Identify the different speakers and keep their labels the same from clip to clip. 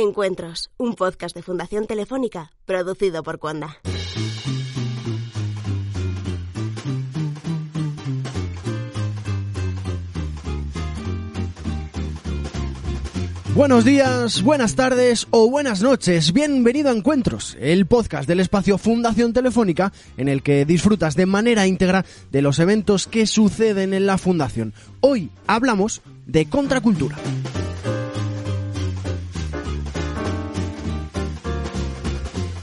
Speaker 1: Encuentros, un podcast de Fundación Telefónica producido por Cuanda.
Speaker 2: Buenos días, buenas tardes o buenas noches. Bienvenido a Encuentros, el podcast del espacio Fundación Telefónica en el que disfrutas de manera íntegra de los eventos que suceden en la Fundación. Hoy hablamos de contracultura.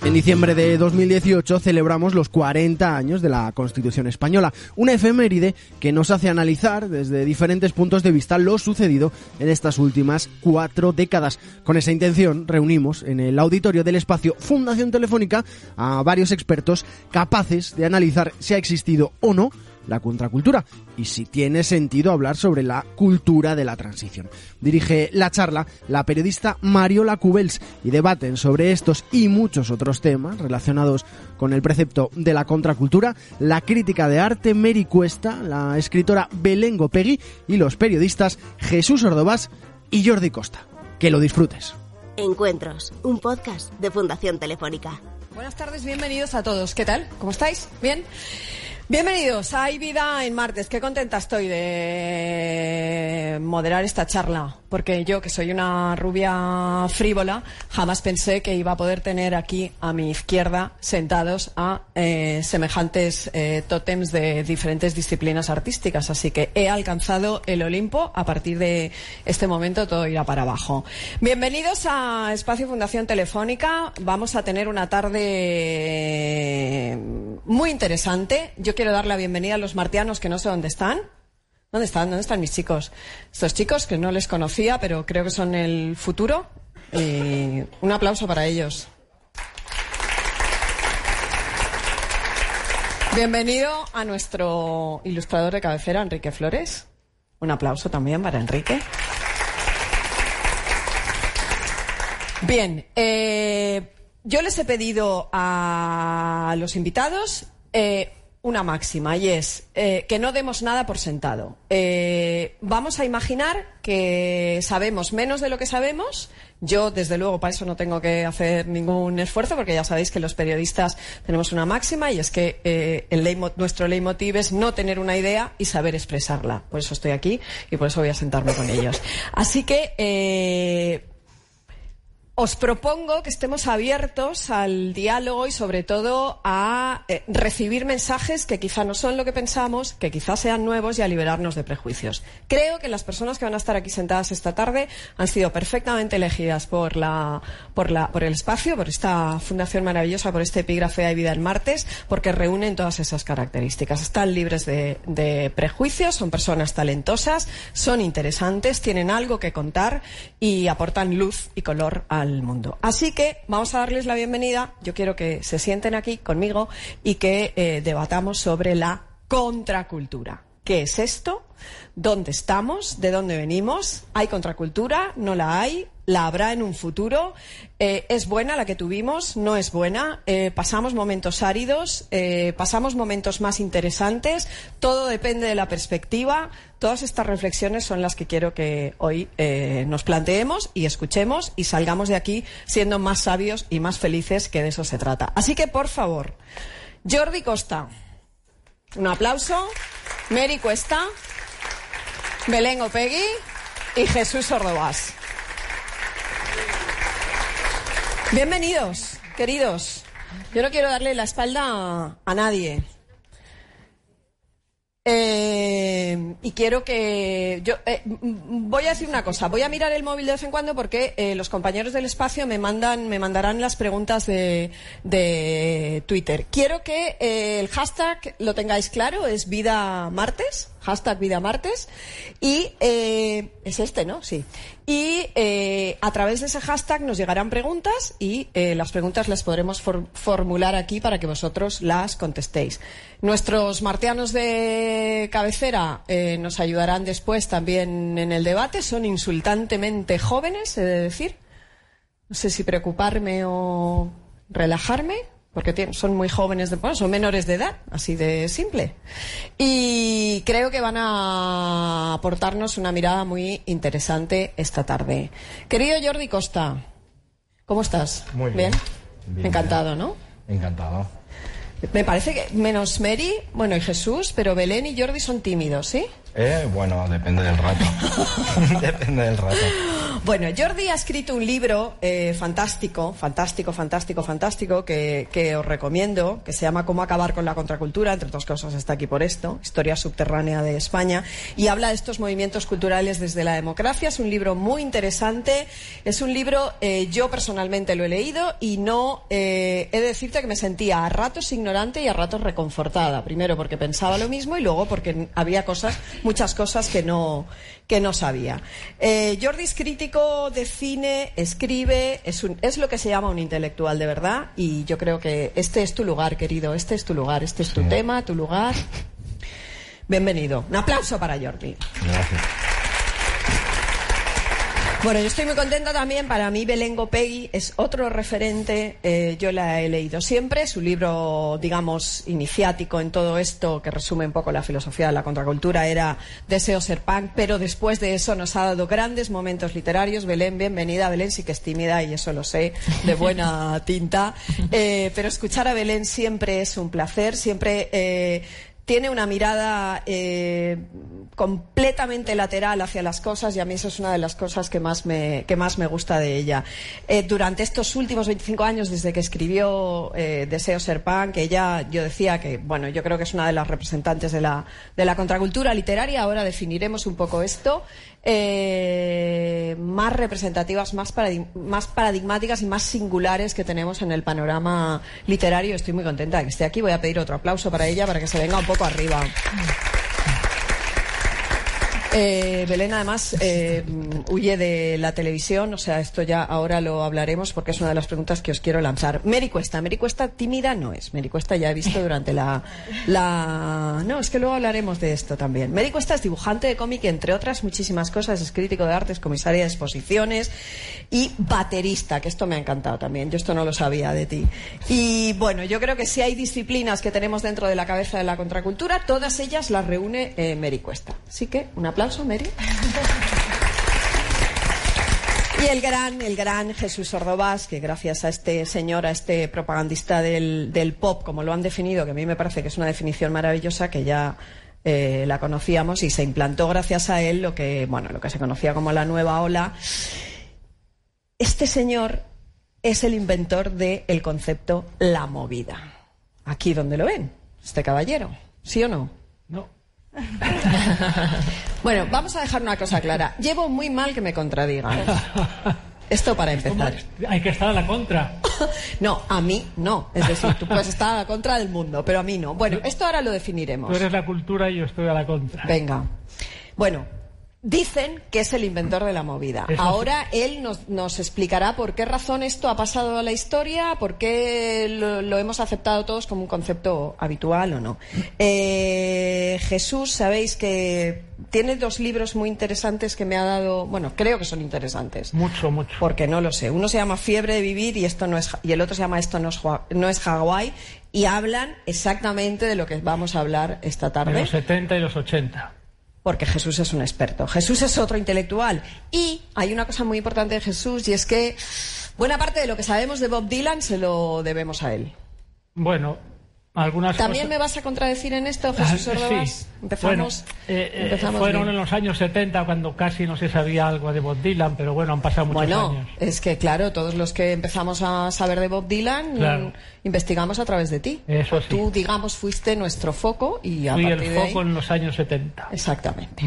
Speaker 2: En diciembre de 2018 celebramos los 40 años de la Constitución Española, una efeméride que nos hace analizar desde diferentes puntos de vista lo sucedido en estas últimas cuatro décadas. Con esa intención reunimos en el auditorio del espacio Fundación Telefónica a varios expertos capaces de analizar si ha existido o no la contracultura y si tiene sentido hablar sobre la cultura de la transición. Dirige la charla la periodista Mariola Cubels y debaten sobre estos y muchos otros temas relacionados con el precepto de la contracultura la crítica de arte Mary Cuesta, la escritora Belengo Pegui y los periodistas Jesús Ordovás y Jordi Costa. Que lo disfrutes.
Speaker 1: Encuentros, un podcast de Fundación Telefónica.
Speaker 3: Buenas tardes, bienvenidos a todos. ¿Qué tal? ¿Cómo estáis? ¿Bien? Bienvenidos a Hay Vida en Martes. Qué contenta estoy de moderar esta charla, porque yo, que soy una rubia frívola, jamás pensé que iba a poder tener aquí a mi izquierda sentados a eh, semejantes eh, tótems de diferentes disciplinas artísticas. Así que he alcanzado el Olimpo. A partir de este momento todo irá para abajo. Bienvenidos a Espacio Fundación Telefónica. Vamos a tener una tarde muy interesante. Yo quiero dar la bienvenida a los martianos que no sé dónde están. ¿Dónde están? ¿Dónde están mis chicos? Estos chicos que no les conocía, pero creo que son el futuro. Y un aplauso para ellos. Bienvenido a nuestro ilustrador de cabecera, Enrique Flores. Un aplauso también para Enrique. Bien, eh, yo les he pedido a los invitados eh, una máxima y es eh, que no demos nada por sentado. Eh, vamos a imaginar que sabemos menos de lo que sabemos. Yo, desde luego, para eso no tengo que hacer ningún esfuerzo porque ya sabéis que los periodistas tenemos una máxima y es que eh, leitmo- nuestro leitmotiv es no tener una idea y saber expresarla. Por eso estoy aquí y por eso voy a sentarme con ellos. Así que eh, os propongo que estemos abiertos al diálogo y sobre todo a eh, recibir mensajes que quizá no son lo que pensamos, que quizá sean nuevos y a liberarnos de prejuicios. Creo que las personas que van a estar aquí sentadas esta tarde han sido perfectamente elegidas por, el espacio, por esta fundación maravillosa, por este epígrafe Hay vida el martes, porque reúnen todas esas características. Están libres de, de prejuicios, son personas talentosas, son interesantes, tienen algo que contar y aportan luz y color Así que vamos a darles la bienvenida. Yo quiero que se sienten aquí conmigo y que eh, debatamos sobre la contracultura. ¿Qué es esto? ¿Dónde estamos? ¿De dónde venimos? ¿Hay contracultura? ¿No la hay? ¿La habrá en un futuro? Eh, ¿Es buena la que tuvimos? ¿No es buena? Eh, ¿Pasamos momentos áridos? ¿Pasamos momentos más interesantes? Todo depende de la perspectiva. Todas estas reflexiones son las que quiero que hoy eh, nos planteemos y escuchemos y salgamos de aquí siendo más sabios y más felices, que de eso se trata. Así que, por favor, Jordi Costa. Un aplauso. Mary Cuesta. Belén Opegui y Jesús Ordovás. Bienvenidos, queridos. Yo no quiero darle la espalda a, nadie. Eh, y quiero que yo eh, voy a decir una cosa. Voy a mirar el móvil de vez en cuando porque eh, los compañeros del espacio me mandan, me mandarán las preguntas de, de Twitter. Quiero que el hashtag lo tengáis claro. Es vida martes. Hashtag vida martes. Y es este, ¿no? Sí. Y eh, a través de ese hashtag nos llegarán preguntas y eh, las preguntas las podremos for- formular aquí para que vosotros las contestéis. Nuestros martianos de cabecera eh, nos ayudarán después también en el debate. Son insultantemente jóvenes, he de decir. No sé si preocuparme o relajarme, porque son muy jóvenes, de, bueno, son menores de edad, así de simple. Y creo que van a aportarnos una mirada muy interesante esta tarde. Querido Jordi Costa, ¿Cómo estás?
Speaker 4: Muy bien. Bien,
Speaker 3: Encantado, ¿no?
Speaker 4: Encantado.
Speaker 3: Me parece que menos Mary, bueno, y Jesús, pero Belén y Jordi son tímidos, ¿sí?
Speaker 4: Eh, bueno, depende del rato. depende del rato.
Speaker 3: Bueno, Jordi ha escrito un libro eh, fantástico, fantástico, fantástico, fantástico, que, que os recomiendo, que se llama Cómo acabar con la contracultura, entre otras cosas está aquí por esto, Historia subterránea de España, y habla de estos movimientos culturales desde la democracia. Es un libro muy interesante, es un libro, eh, yo personalmente lo he leído y no, eh, he de decirte que me sentía a ratos ignorante y a ratos reconfortada. Primero porque pensaba lo mismo y luego porque había cosas, muchas cosas que no, que no sabía. Eh, Jordi es crítico de cine, escribe, es, un- es lo que se llama un intelectual de verdad y yo creo que este es tu lugar, querido, este es tu lugar, este es tu
Speaker 4: Sí.
Speaker 3: tema, tu lugar. Bienvenido. Un aplauso para Jordi.
Speaker 4: Gracias.
Speaker 3: Bueno, yo estoy muy contenta también. Para mí, Belén Gopegui es otro referente. Eh, yo la he leído siempre. Su libro, digamos, iniciático en todo esto, que resume un poco la filosofía de la contracultura, era Deseo ser punk. Pero después de eso nos ha dado grandes momentos literarios. Belén, bienvenida. Belén sí que es tímida y eso lo sé, de buena tinta. Eh, pero escuchar a Belén siempre es un placer. Siempre. eh, tiene una mirada eh, completamente lateral hacia las cosas y a mí eso es una de las cosas que más me, que más me gusta de ella. Eh, durante estos últimos 25 años, desde que escribió eh, Deseo ser punk, ella, yo decía que, bueno, yo creo que es una de las representantes de la, de la contracultura literaria. Ahora definiremos un poco esto. Eh, más representativas, más, más paradigmáticas y más singulares que tenemos en el panorama literario. Estoy muy contenta de que esté aquí. Voy a pedir otro aplauso para ella para que se venga un poco arriba. Eh, Belén además eh, huye de la televisión, o sea, esto ya ahora lo hablaremos porque es una de las preguntas que os quiero lanzar. Mary Cuesta, Mary Cuesta tímida no es. Mary Cuesta ya he visto durante la. No, es que luego hablaremos de esto también. Mary Cuesta es dibujante de cómic, entre otras muchísimas cosas, es crítico de arte, es comisaria de exposiciones y baterista, que esto me ha encantado también, yo esto no lo sabía de ti. Y bueno, yo creo que si hay disciplinas que tenemos dentro de la cabeza de la contracultura, todas ellas las reúne eh, Mary Cuesta. Así que un aplauso, Mary. Y el gran, el gran Jesús Ordovás, que gracias a este señor, a este propagandista del, del pop, como lo han definido, que a mí me parece que es una definición maravillosa, que ya eh, la conocíamos y se implantó gracias a él lo que, bueno, lo que se conocía como la nueva ola. Este señor es el inventor del concepto la movida. Aquí donde lo ven, este caballero, ¿sí o no?
Speaker 5: No.
Speaker 3: Bueno, vamos a dejar una cosa clara. Llevo muy mal que me contradigan. Esto para empezar.
Speaker 5: Hay que estar a la contra.
Speaker 3: No, a mí no. Es decir, tú puedes estar a la contra del mundo, pero a mí no. Bueno, esto ahora lo definiremos.
Speaker 5: Tú eres la cultura y yo estoy a la contra.
Speaker 3: Venga. Bueno, dicen que es el inventor de la movida. Ahora él nos, nos explicará por qué razón esto ha pasado a la historia, por qué lo, lo hemos aceptado todos como un concepto habitual o no. Eh, Jesús, sabéis que tiene dos libros muy interesantes que me ha dado, bueno, creo que son interesantes.
Speaker 5: Mucho, mucho.
Speaker 3: Porque no lo sé. Uno se llama Fiebre de vivir y esto no es y el otro se llama Esto no es, no es Hawái y hablan exactamente de lo que vamos a hablar esta
Speaker 5: De
Speaker 3: tarde
Speaker 5: los 70 y los 80.
Speaker 3: Porque Jesús es un experto. Jesús es otro intelectual. Y hay una cosa muy importante de Jesús y es que buena parte de lo que sabemos de Bob Dylan se lo debemos a él.
Speaker 5: Bueno, algunas
Speaker 3: ¿También me vas a contradecir en esto,
Speaker 5: Ah,
Speaker 3: Jesús Ordovás?
Speaker 5: sí.
Speaker 3: Empezamos,
Speaker 5: Bueno, eh, eh,
Speaker 3: empezamos
Speaker 5: fueron
Speaker 3: bien.
Speaker 5: en los años 70 cuando casi no se sabía algo de Bob Dylan, pero bueno, han pasado muchos
Speaker 3: Bueno,
Speaker 5: años.
Speaker 3: es que claro, todos los que empezamos a saber de Bob Dylan
Speaker 5: Claro.
Speaker 3: investigamos a través de ti.
Speaker 5: Eso sí.
Speaker 3: Tú, digamos, fuiste nuestro foco y a
Speaker 5: Fui
Speaker 3: partir
Speaker 5: el
Speaker 3: de ahí...
Speaker 5: foco en los años 70.
Speaker 3: Exactamente.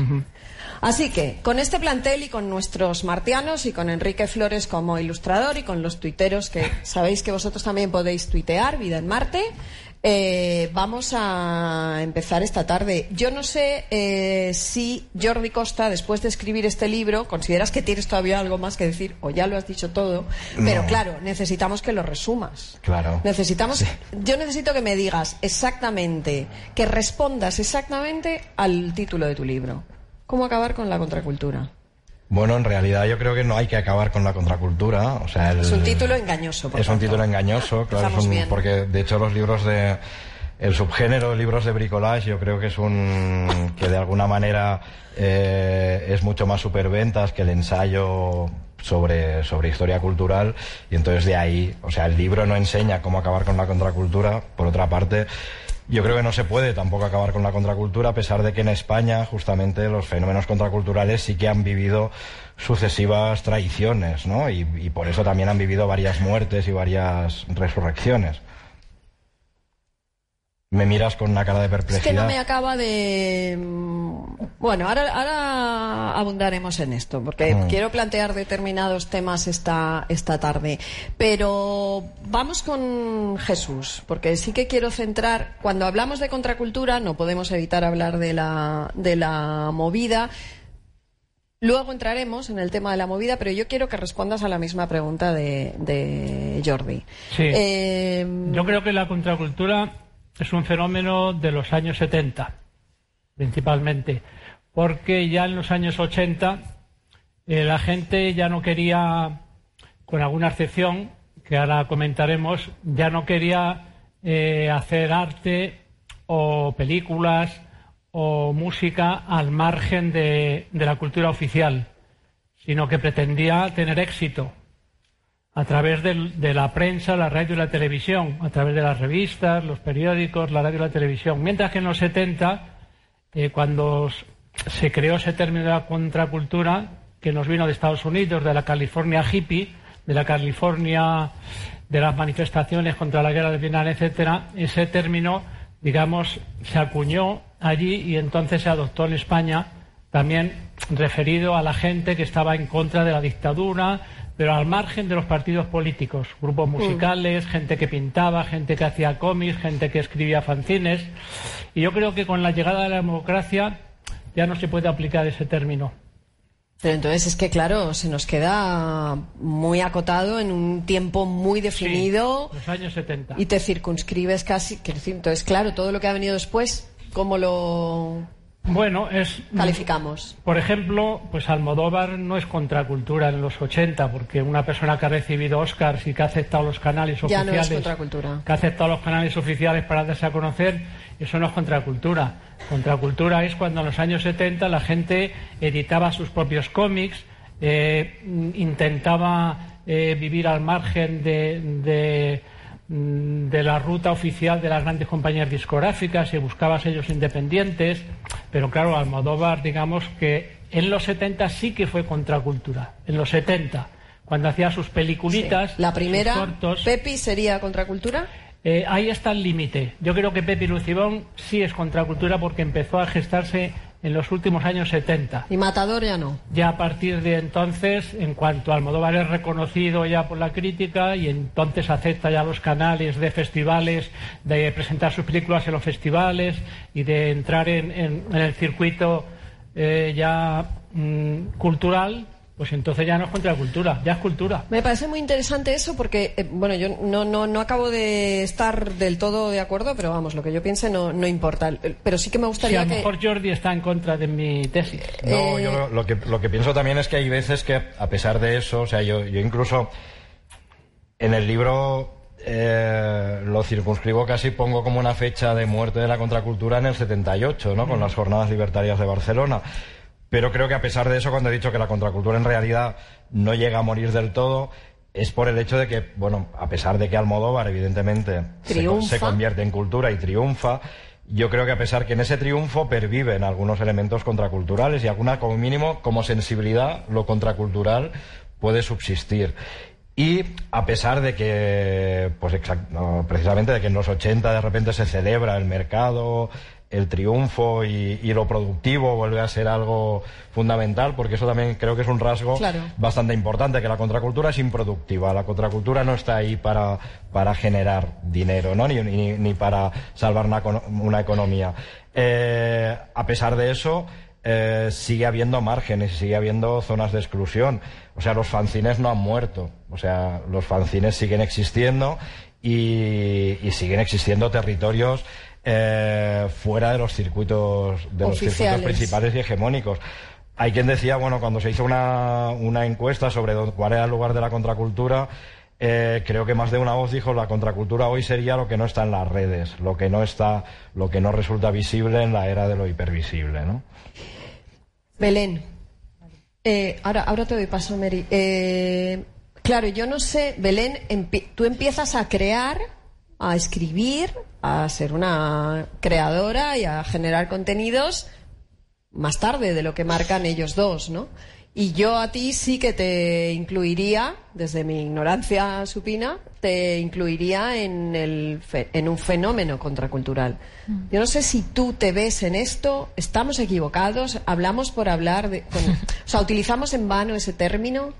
Speaker 3: Así que, con este plantel y con nuestros martianos y con Enrique Flores como ilustrador y con los tuiteros que sabéis que vosotros también podéis tuitear, Vida en Marte, eh, vamos a empezar esta tarde. Yo no sé eh, si Jordi Costa, después de escribir este libro, consideras que tienes todavía algo más que decir o ya lo has dicho todo, pero
Speaker 4: No.
Speaker 3: claro, necesitamos que lo resumas.
Speaker 4: Claro.
Speaker 3: Necesitamos,
Speaker 4: Sí.
Speaker 3: yo necesito que me digas exactamente, que respondas exactamente al título de tu libro. ¿Cómo acabar con la contracultura?
Speaker 4: Bueno, en realidad yo creo que no hay que acabar con la contracultura. O sea, el-
Speaker 3: Es un título engañoso. por
Speaker 4: Es un
Speaker 3: tanto.
Speaker 4: título engañoso, claro, un- porque de hecho los libros de el subgénero de libros de bricolage yo creo que es un que de alguna manera eh, es mucho más superventas que el ensayo sobre, sobre historia cultural y entonces de ahí, o sea, el libro no enseña cómo acabar con la contracultura, por otra parte, yo creo que no se puede tampoco acabar con la contracultura, a pesar de que en España justamente los fenómenos contraculturales sí que han vivido sucesivas traiciones, ¿no? Y, y por eso también han vivido varias muertes y varias resurrecciones. Me miras con una cara de
Speaker 3: Es
Speaker 4: perplejidad.
Speaker 3: que no me acaba de... mm, Bueno, ahora, ahora abundaremos en esto, porque
Speaker 4: Mm.
Speaker 3: quiero plantear determinados temas esta, esta tarde. Pero vamos con Jesús, porque sí que quiero centrar... Cuando hablamos de contracultura, no podemos evitar hablar de la, de la movida. Luego entraremos en el tema de la movida, pero yo quiero que respondas a la misma pregunta de, de Jordi.
Speaker 5: Sí.
Speaker 3: Eh,
Speaker 5: Yo creo que la contracultura es un fenómeno de los años 70, principalmente, porque ya en los años 80 eh, la gente ya no quería, con alguna excepción, que ahora comentaremos, ya no quería eh, hacer arte o películas o música al margen de, de la cultura oficial, sino que pretendía tener éxito a través de la prensa, la radio y la televisión, a través de las revistas, los periódicos, la radio y la televisión. Mientras que en los 70, eh, cuando se creó ese término de la contracultura, que nos vino de Estados Unidos, de la California hippie, de la California de las manifestaciones contra la guerra de Vietnam, etcétera, ese término, digamos, se acuñó allí y entonces se adoptó en España también referido a la gente que estaba en contra de la dictadura, pero al margen de los partidos políticos, grupos musicales, gente que pintaba, gente que hacía cómics, gente que escribía fanzines. Y yo creo que con la llegada de la democracia ya no se puede aplicar ese término.
Speaker 3: Pero entonces es que, claro, se nos queda muy acotado en un tiempo muy definido
Speaker 5: Sí, los años 70.
Speaker 3: y te circunscribes casi. Entonces, claro, todo lo que ha venido después, ¿cómo lo
Speaker 5: Bueno, es
Speaker 3: calificamos?
Speaker 5: Por ejemplo, pues Almodóvar no es contracultura en los 80, porque una persona que ha recibido Oscars y que ha aceptado los canales
Speaker 3: Ya no
Speaker 5: oficiales,
Speaker 3: es contracultura.
Speaker 5: que ha aceptado los canales oficiales para darse a conocer, eso no es contracultura. Contracultura es cuando en los años 70 la gente editaba sus propios cómics, eh, intentaba eh, vivir al margen de, de de la ruta oficial de las grandes compañías discográficas y buscaba sellos independientes, pero claro, Almodóvar, digamos que en los 70 sí que fue contracultura, en los 70, cuando hacía sus peliculitas,
Speaker 3: La primera,
Speaker 5: sus cortos,
Speaker 3: Pepi, sería contracultura.
Speaker 5: eh, ahí está el límite. Yo creo que Pepi Lucibón sí es contracultura porque empezó a gestarse en los últimos años 70.
Speaker 3: Y Matador ya no.
Speaker 5: Ya a partir de entonces, en cuanto Almodóvar es reconocido ya por la crítica y entonces acepta ya los canales de festivales, de presentar sus películas en los festivales y de entrar en, en- en el circuito eh, ya mm, cultural, pues entonces ya no es contracultura, ya es cultura.
Speaker 3: Me parece muy interesante eso porque, eh, bueno, yo no, no, no acabo de estar del todo de acuerdo, pero vamos, lo que yo piense no, no importa. Eh, Pero sí que me
Speaker 5: Si a
Speaker 3: gustaría
Speaker 5: lo
Speaker 3: que...
Speaker 5: mejor Jordi está en contra de mi tesis.
Speaker 4: No, yo lo, lo que, lo que pienso también es que hay veces que, a pesar de eso, o sea, yo, yo incluso en el libro eh, lo circunscribo casi, pongo como una fecha de muerte de la contracultura en el 78, ¿no? Con las jornadas libertarias de Barcelona. Pero creo que a pesar de eso, cuando he dicho que la contracultura en realidad no llega a morir del todo, es por el hecho de que, bueno, a pesar de que Almodóvar, evidentemente, se, convierte en cultura y triunfa, yo creo que a pesar que en ese triunfo perviven algunos elementos contraculturales y alguna, como mínimo, como sensibilidad, lo contracultural puede subsistir. Y a pesar de que, pues exact- no, precisamente de que en los 80 de repente se celebra el mercado, el triunfo y, y lo productivo vuelve a ser algo fundamental, porque eso también creo que es un rasgo
Speaker 3: Claro.
Speaker 4: bastante importante, que la contracultura es improductiva. La contracultura no está ahí para, para generar dinero, ¿no? Ni, ni, ni para salvar una, una economía. Eh, a pesar de eso, eh, sigue habiendo márgenes, sigue habiendo zonas de exclusión. O sea, los fanzines no han muerto. O sea, los fanzines siguen existiendo y, y siguen existiendo territorios eh, fuera de los circuitos de los circuitos principales y hegemónicos. Hay quien decía, bueno, cuando se hizo una, una encuesta sobre cuál era el lugar de la contracultura, eh, creo que más de una voz dijo la contracultura hoy sería lo que no está en las redes, lo que no está, lo que no resulta visible en la era de lo hipervisible, ¿no?
Speaker 3: Belén. Eh, ahora, ahora te doy paso, Mary. Eh, claro, yo no sé, Belén, tú empiezas a crear, a escribir, a ser una creadora y a generar contenidos más tarde de lo que marcan ellos dos, ¿no? Y yo a ti sí que te incluiría, desde mi ignorancia supina, te incluiría en, el en un fenómeno contracultural. Mm. Yo no sé si tú te ves en esto, estamos equivocados, hablamos por hablar, de, o sea, utilizamos en vano ese término.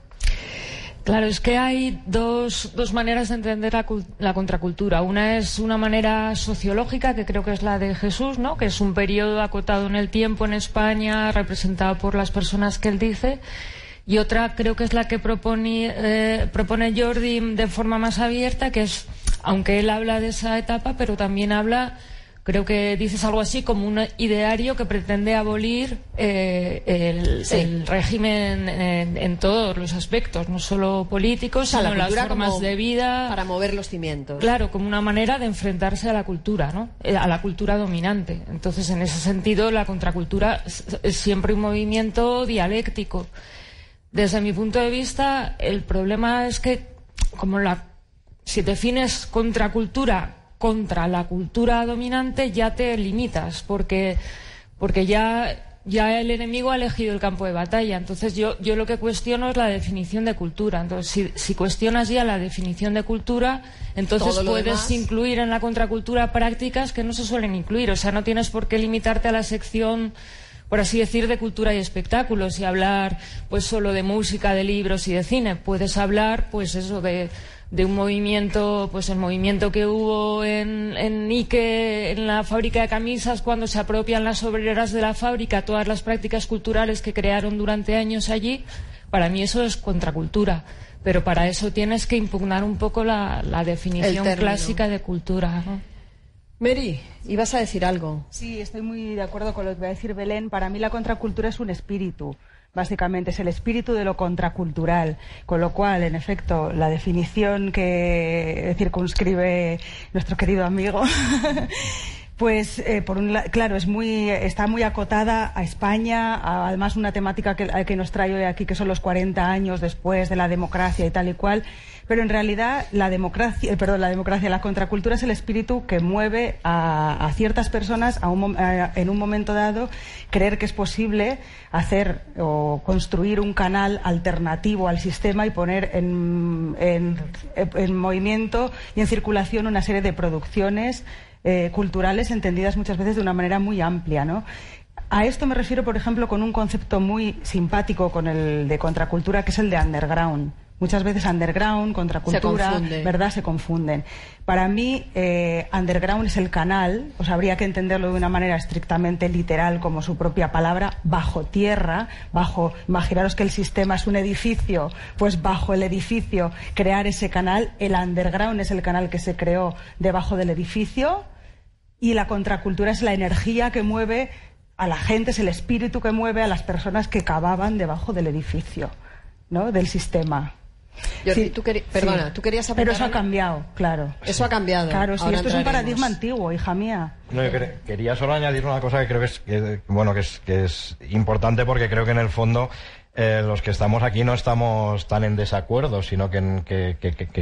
Speaker 6: Claro, es que hay dos, dos maneras de entender la, contracultura. Una es una manera sociológica, que creo que es la de Jesús, ¿no? que es un periodo acotado en el tiempo en España, representado por las personas que él dice. Y otra creo que es la que propone, eh, propone Jordi de forma más abierta, que es, aunque él habla de esa etapa, pero también habla Creo que dices algo así como un ideario que pretende abolir eh, el, régimen en, todos los aspectos, no solo políticos, sino las formas de vida.
Speaker 3: Para mover los cimientos.
Speaker 6: Claro, como una manera de enfrentarse a la cultura, ¿no? Eh, a la cultura dominante. Entonces, en ese sentido, la contracultura es siempre un movimiento dialéctico. Desde mi punto de vista, el problema es que, como la, si defines contracultura contra la cultura dominante ya te limitas, porque, porque ya, ya el enemigo ha elegido el campo de batalla. Entonces yo, yo lo que cuestiono es la definición de cultura. Entonces, si, si cuestionas ya la definición de cultura, entonces puedes incluir en la contracultura prácticas que no se suelen incluir. O sea, no tienes por qué limitarte a la sección por así decir, de cultura y espectáculos y hablar pues solo de música, de libros y de cine. Puedes hablar pues eso de de un movimiento, pues el movimiento que hubo en, en Ike, en la fábrica de camisas, cuando se apropian las obreras de la fábrica, todas las prácticas culturales que crearon durante años allí, para mí eso es contracultura. Pero para eso tienes que impugnar un poco la, definición clásica de cultura.
Speaker 3: Mary, ibas a decir algo.
Speaker 7: Sí, estoy muy de acuerdo con lo que va a decir Belén. Para mí la contracultura es un espíritu básicamente es el espíritu de lo contracultural, con lo cual, en efecto, la definición que circunscribe nuestro querido amigo Pues, eh, por un claro, es muy, está muy acotada a España, además una temática que, que, nos trae hoy aquí, que son los 40 años después de la democracia y tal y cual. Pero en realidad, la democracia, eh, perdón, la democracia, la contracultura es el espíritu que mueve a, ciertas personas a un, en un momento dado creer que es posible hacer o construir un canal alternativo al sistema y poner en, en movimiento y en circulación una serie de producciones eh, culturales entendidas muchas veces de una manera muy amplia, ¿no? A esto me refiero, por ejemplo, con un concepto muy simpático con el de contracultura, que es el de underground. Muchas veces underground, contracultura, ¿verdad? Se confunden. Para mí, eh, underground es el canal, pues habría que entenderlo de una manera estrictamente literal, como su propia palabra, bajo tierra, bajo, imaginaros que el sistema es un edificio, pues bajo el edificio, crear ese canal. El underground es el canal que se creó debajo del edificio y la contracultura es la energía que mueve a la gente, es el espíritu que mueve a las personas que cavaban debajo del edificio, ¿no? Del sistema
Speaker 3: tú perdona, tú querías
Speaker 7: Pero eso ha cambiado, claro.
Speaker 3: Eso ha cambiado.
Speaker 7: Claro, sí, esto es un paradigma antiguo, hija mía.
Speaker 4: No, yo quería solo añadir una cosa que creo que es, bueno, que es, que es importante porque creo que en el fondo eh, los que estamos aquí no estamos tan en desacuerdo, sino que,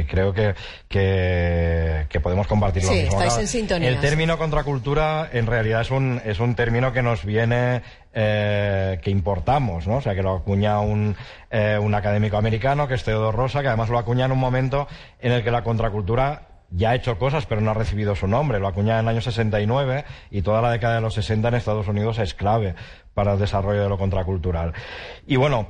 Speaker 4: creo que, que, podemos compartir lo
Speaker 3: sí,
Speaker 4: mismo.
Speaker 3: Estáis en sintonía.
Speaker 4: El término contracultura en realidad es un, es un término que nos viene eh, que importamos, ¿no? O sea, que lo acuña un, eh, un académico americano, que es Teodoro Rosa, que además lo acuña en un momento en el que la contracultura ya ha hecho cosas, pero no ha recibido su nombre. Lo acuña en el año 69 y toda la década de los 60 en Estados Unidos es clave para el desarrollo de lo contracultural. Y bueno,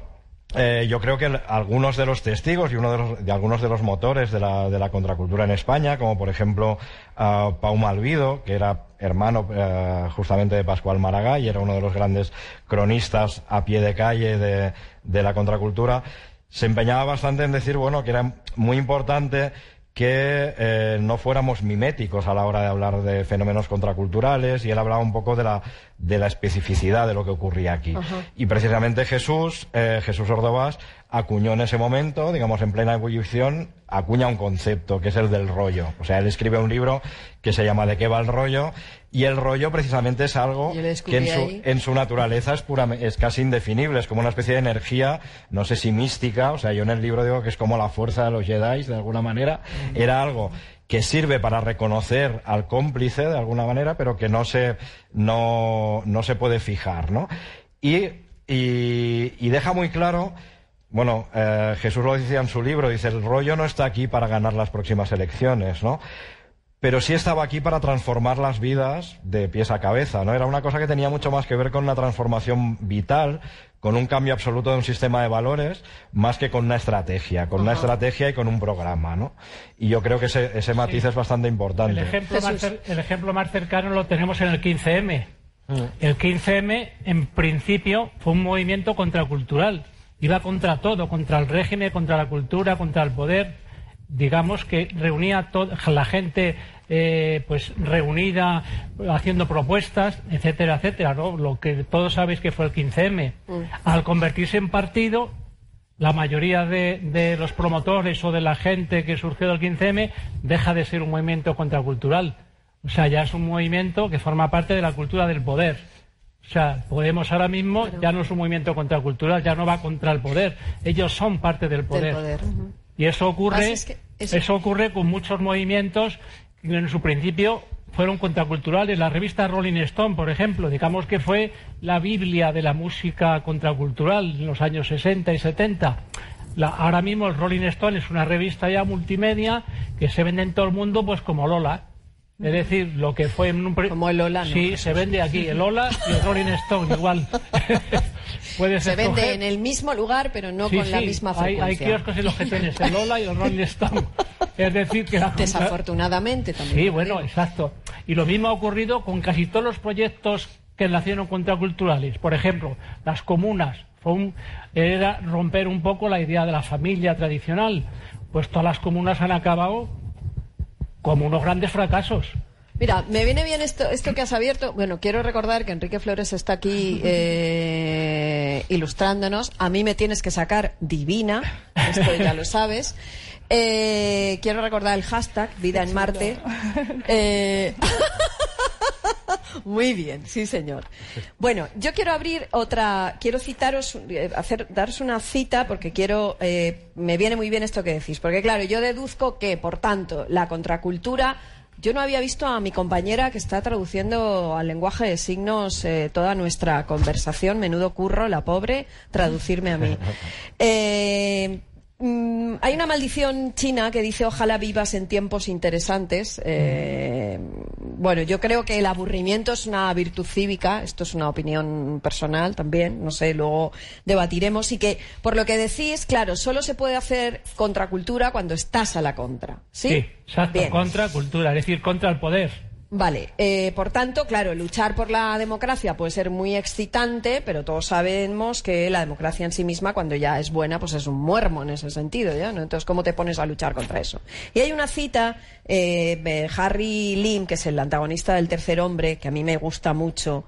Speaker 4: eh, yo creo que algunos de los testigos y uno de, los, de algunos de los motores de la, de la, contracultura en España, como por ejemplo uh, Pau Malvido, que era hermano uh, justamente de Pascual Maragall y era uno de los grandes cronistas a pie de calle de, de la contracultura, se empeñaba bastante en decir, bueno, que era muy importante que eh, no fuéramos miméticos a la hora de hablar de fenómenos contraculturales y él hablaba un poco de la, de la especificidad de lo que ocurría aquí. Y precisamente Jesús, eh, Jesús Ordovás, acuñó en ese momento, digamos en plena ebullición, acuña un concepto que es el del rollo. O sea, él escribe un libro que se llama ¿De qué va el rollo? Y el rollo precisamente es algo que en su, en su naturaleza es, pura, es casi indefinible, es como una especie de energía, no sé si mística, o sea, yo en el libro digo que es como la fuerza de los Jedi, de alguna manera, era algo que sirve para reconocer al cómplice de alguna manera, pero que no se, no, no se puede fijar, ¿no? Y, y, y deja muy claro, bueno, eh, Jesús lo decía en su libro, dice, el rollo no está aquí para ganar las próximas elecciones, ¿no? pero sí estaba aquí para transformar las vidas de pies a cabeza, ¿no? Era una cosa que tenía mucho más que ver con una transformación vital, con un cambio absoluto de un sistema de valores, más que con una estrategia, con una estrategia y con un programa, ¿no? Y yo creo que ese, ese matiz es bastante
Speaker 5: El
Speaker 4: importante.
Speaker 5: ejemplo, más, el ejemplo más cercano lo tenemos en el 15M. El 15M, en principio, fue un movimiento contracultural. Iba contra todo, contra el régimen, contra la cultura, contra el poder. Digamos que reunía a toda la gente eh, pues reunida, haciendo propuestas, etcétera, etcétera. ¿no? Lo que todos sabéis que fue el 15M. Al convertirse en partido, la mayoría de, de los promotores o de la gente que surgió del 15M deja de ser un movimiento contracultural. O sea, ya es un movimiento que forma parte de la cultura del poder. O sea, Podemos ahora mismo ya no es un movimiento contracultural, ya no va contra el poder. Ellos son parte del poder.
Speaker 3: Del poder. ujú.
Speaker 5: Y eso ocurre,
Speaker 3: Así es que eso-
Speaker 5: eso ocurre con muchos movimientos que en su principio fueron contraculturales. La revista Rolling Stone, por ejemplo, digamos que fue la Biblia de la música contracultural en los años 60 y 70. La- ahora mismo el Rolling Stone es una revista ya multimedia que se vende en todo el mundo pues como Lola. Es decir, lo que fue en un...
Speaker 3: Como el Lola, ¿no?
Speaker 5: Sí, se vende aquí el Lola y el Rolling Stone igual. Puedes
Speaker 3: Se vende en el mismo lugar, pero no
Speaker 5: Sí,
Speaker 3: con la misma frecuencia.
Speaker 5: hay kioscos en los que tienes el Lola y el Rolling Stone. Es decir, que la
Speaker 3: Desafortunadamente también.
Speaker 5: Sí, bueno, exacto. Y lo mismo ha ocurrido con casi todos los proyectos que nacieron contraculturales. Por ejemplo, las comunas. Fue un- era romper un poco la idea de la familia tradicional. Pues todas las comunas han acabado como unos grandes fracasos.
Speaker 3: Mira, me viene bien esto, esto que has abierto. Bueno, quiero recordar que Enrique Flores está aquí eh, ilustrándonos. A mí me tienes que sacar divina, esto ya lo sabes. Eh, quiero recordar el hashtag Vida en Marte. Eh, Muy bien, sí, señor. Bueno, yo quiero abrir otra, quiero citaros, eh, hacer, daros una cita porque quiero, eh, me viene muy bien esto que decís, porque claro, yo deduzco que, por tanto, la contracultura, yo no había visto a mi compañera que está traduciendo al lenguaje de signos eh, toda nuestra conversación, menudo curro, la pobre, traducirme a mí. Eh, Mm, hay una maldición china que dice ojalá vivas en tiempos interesantes. Eh, bueno, yo creo que el aburrimiento es una virtud cívica. Esto es una opinión personal también. No sé, luego debatiremos. Y que, por lo que decís, claro, solo se puede hacer contracultura cuando estás a la contra. Sí,
Speaker 5: exacto.
Speaker 3: Bien.
Speaker 5: Contra cultura, es decir, contra el poder.
Speaker 3: Vale, eh, por tanto, claro, luchar por la democracia puede ser muy excitante, pero todos sabemos que la democracia en sí misma, cuando ya es buena, pues es un muermo en ese sentido, ¿ya? ¿no? Entonces, ¿cómo te pones a luchar contra eso? Y hay una cita eh, de Harry Lim, que es el antagonista del tercer hombre, que a mí me gusta mucho,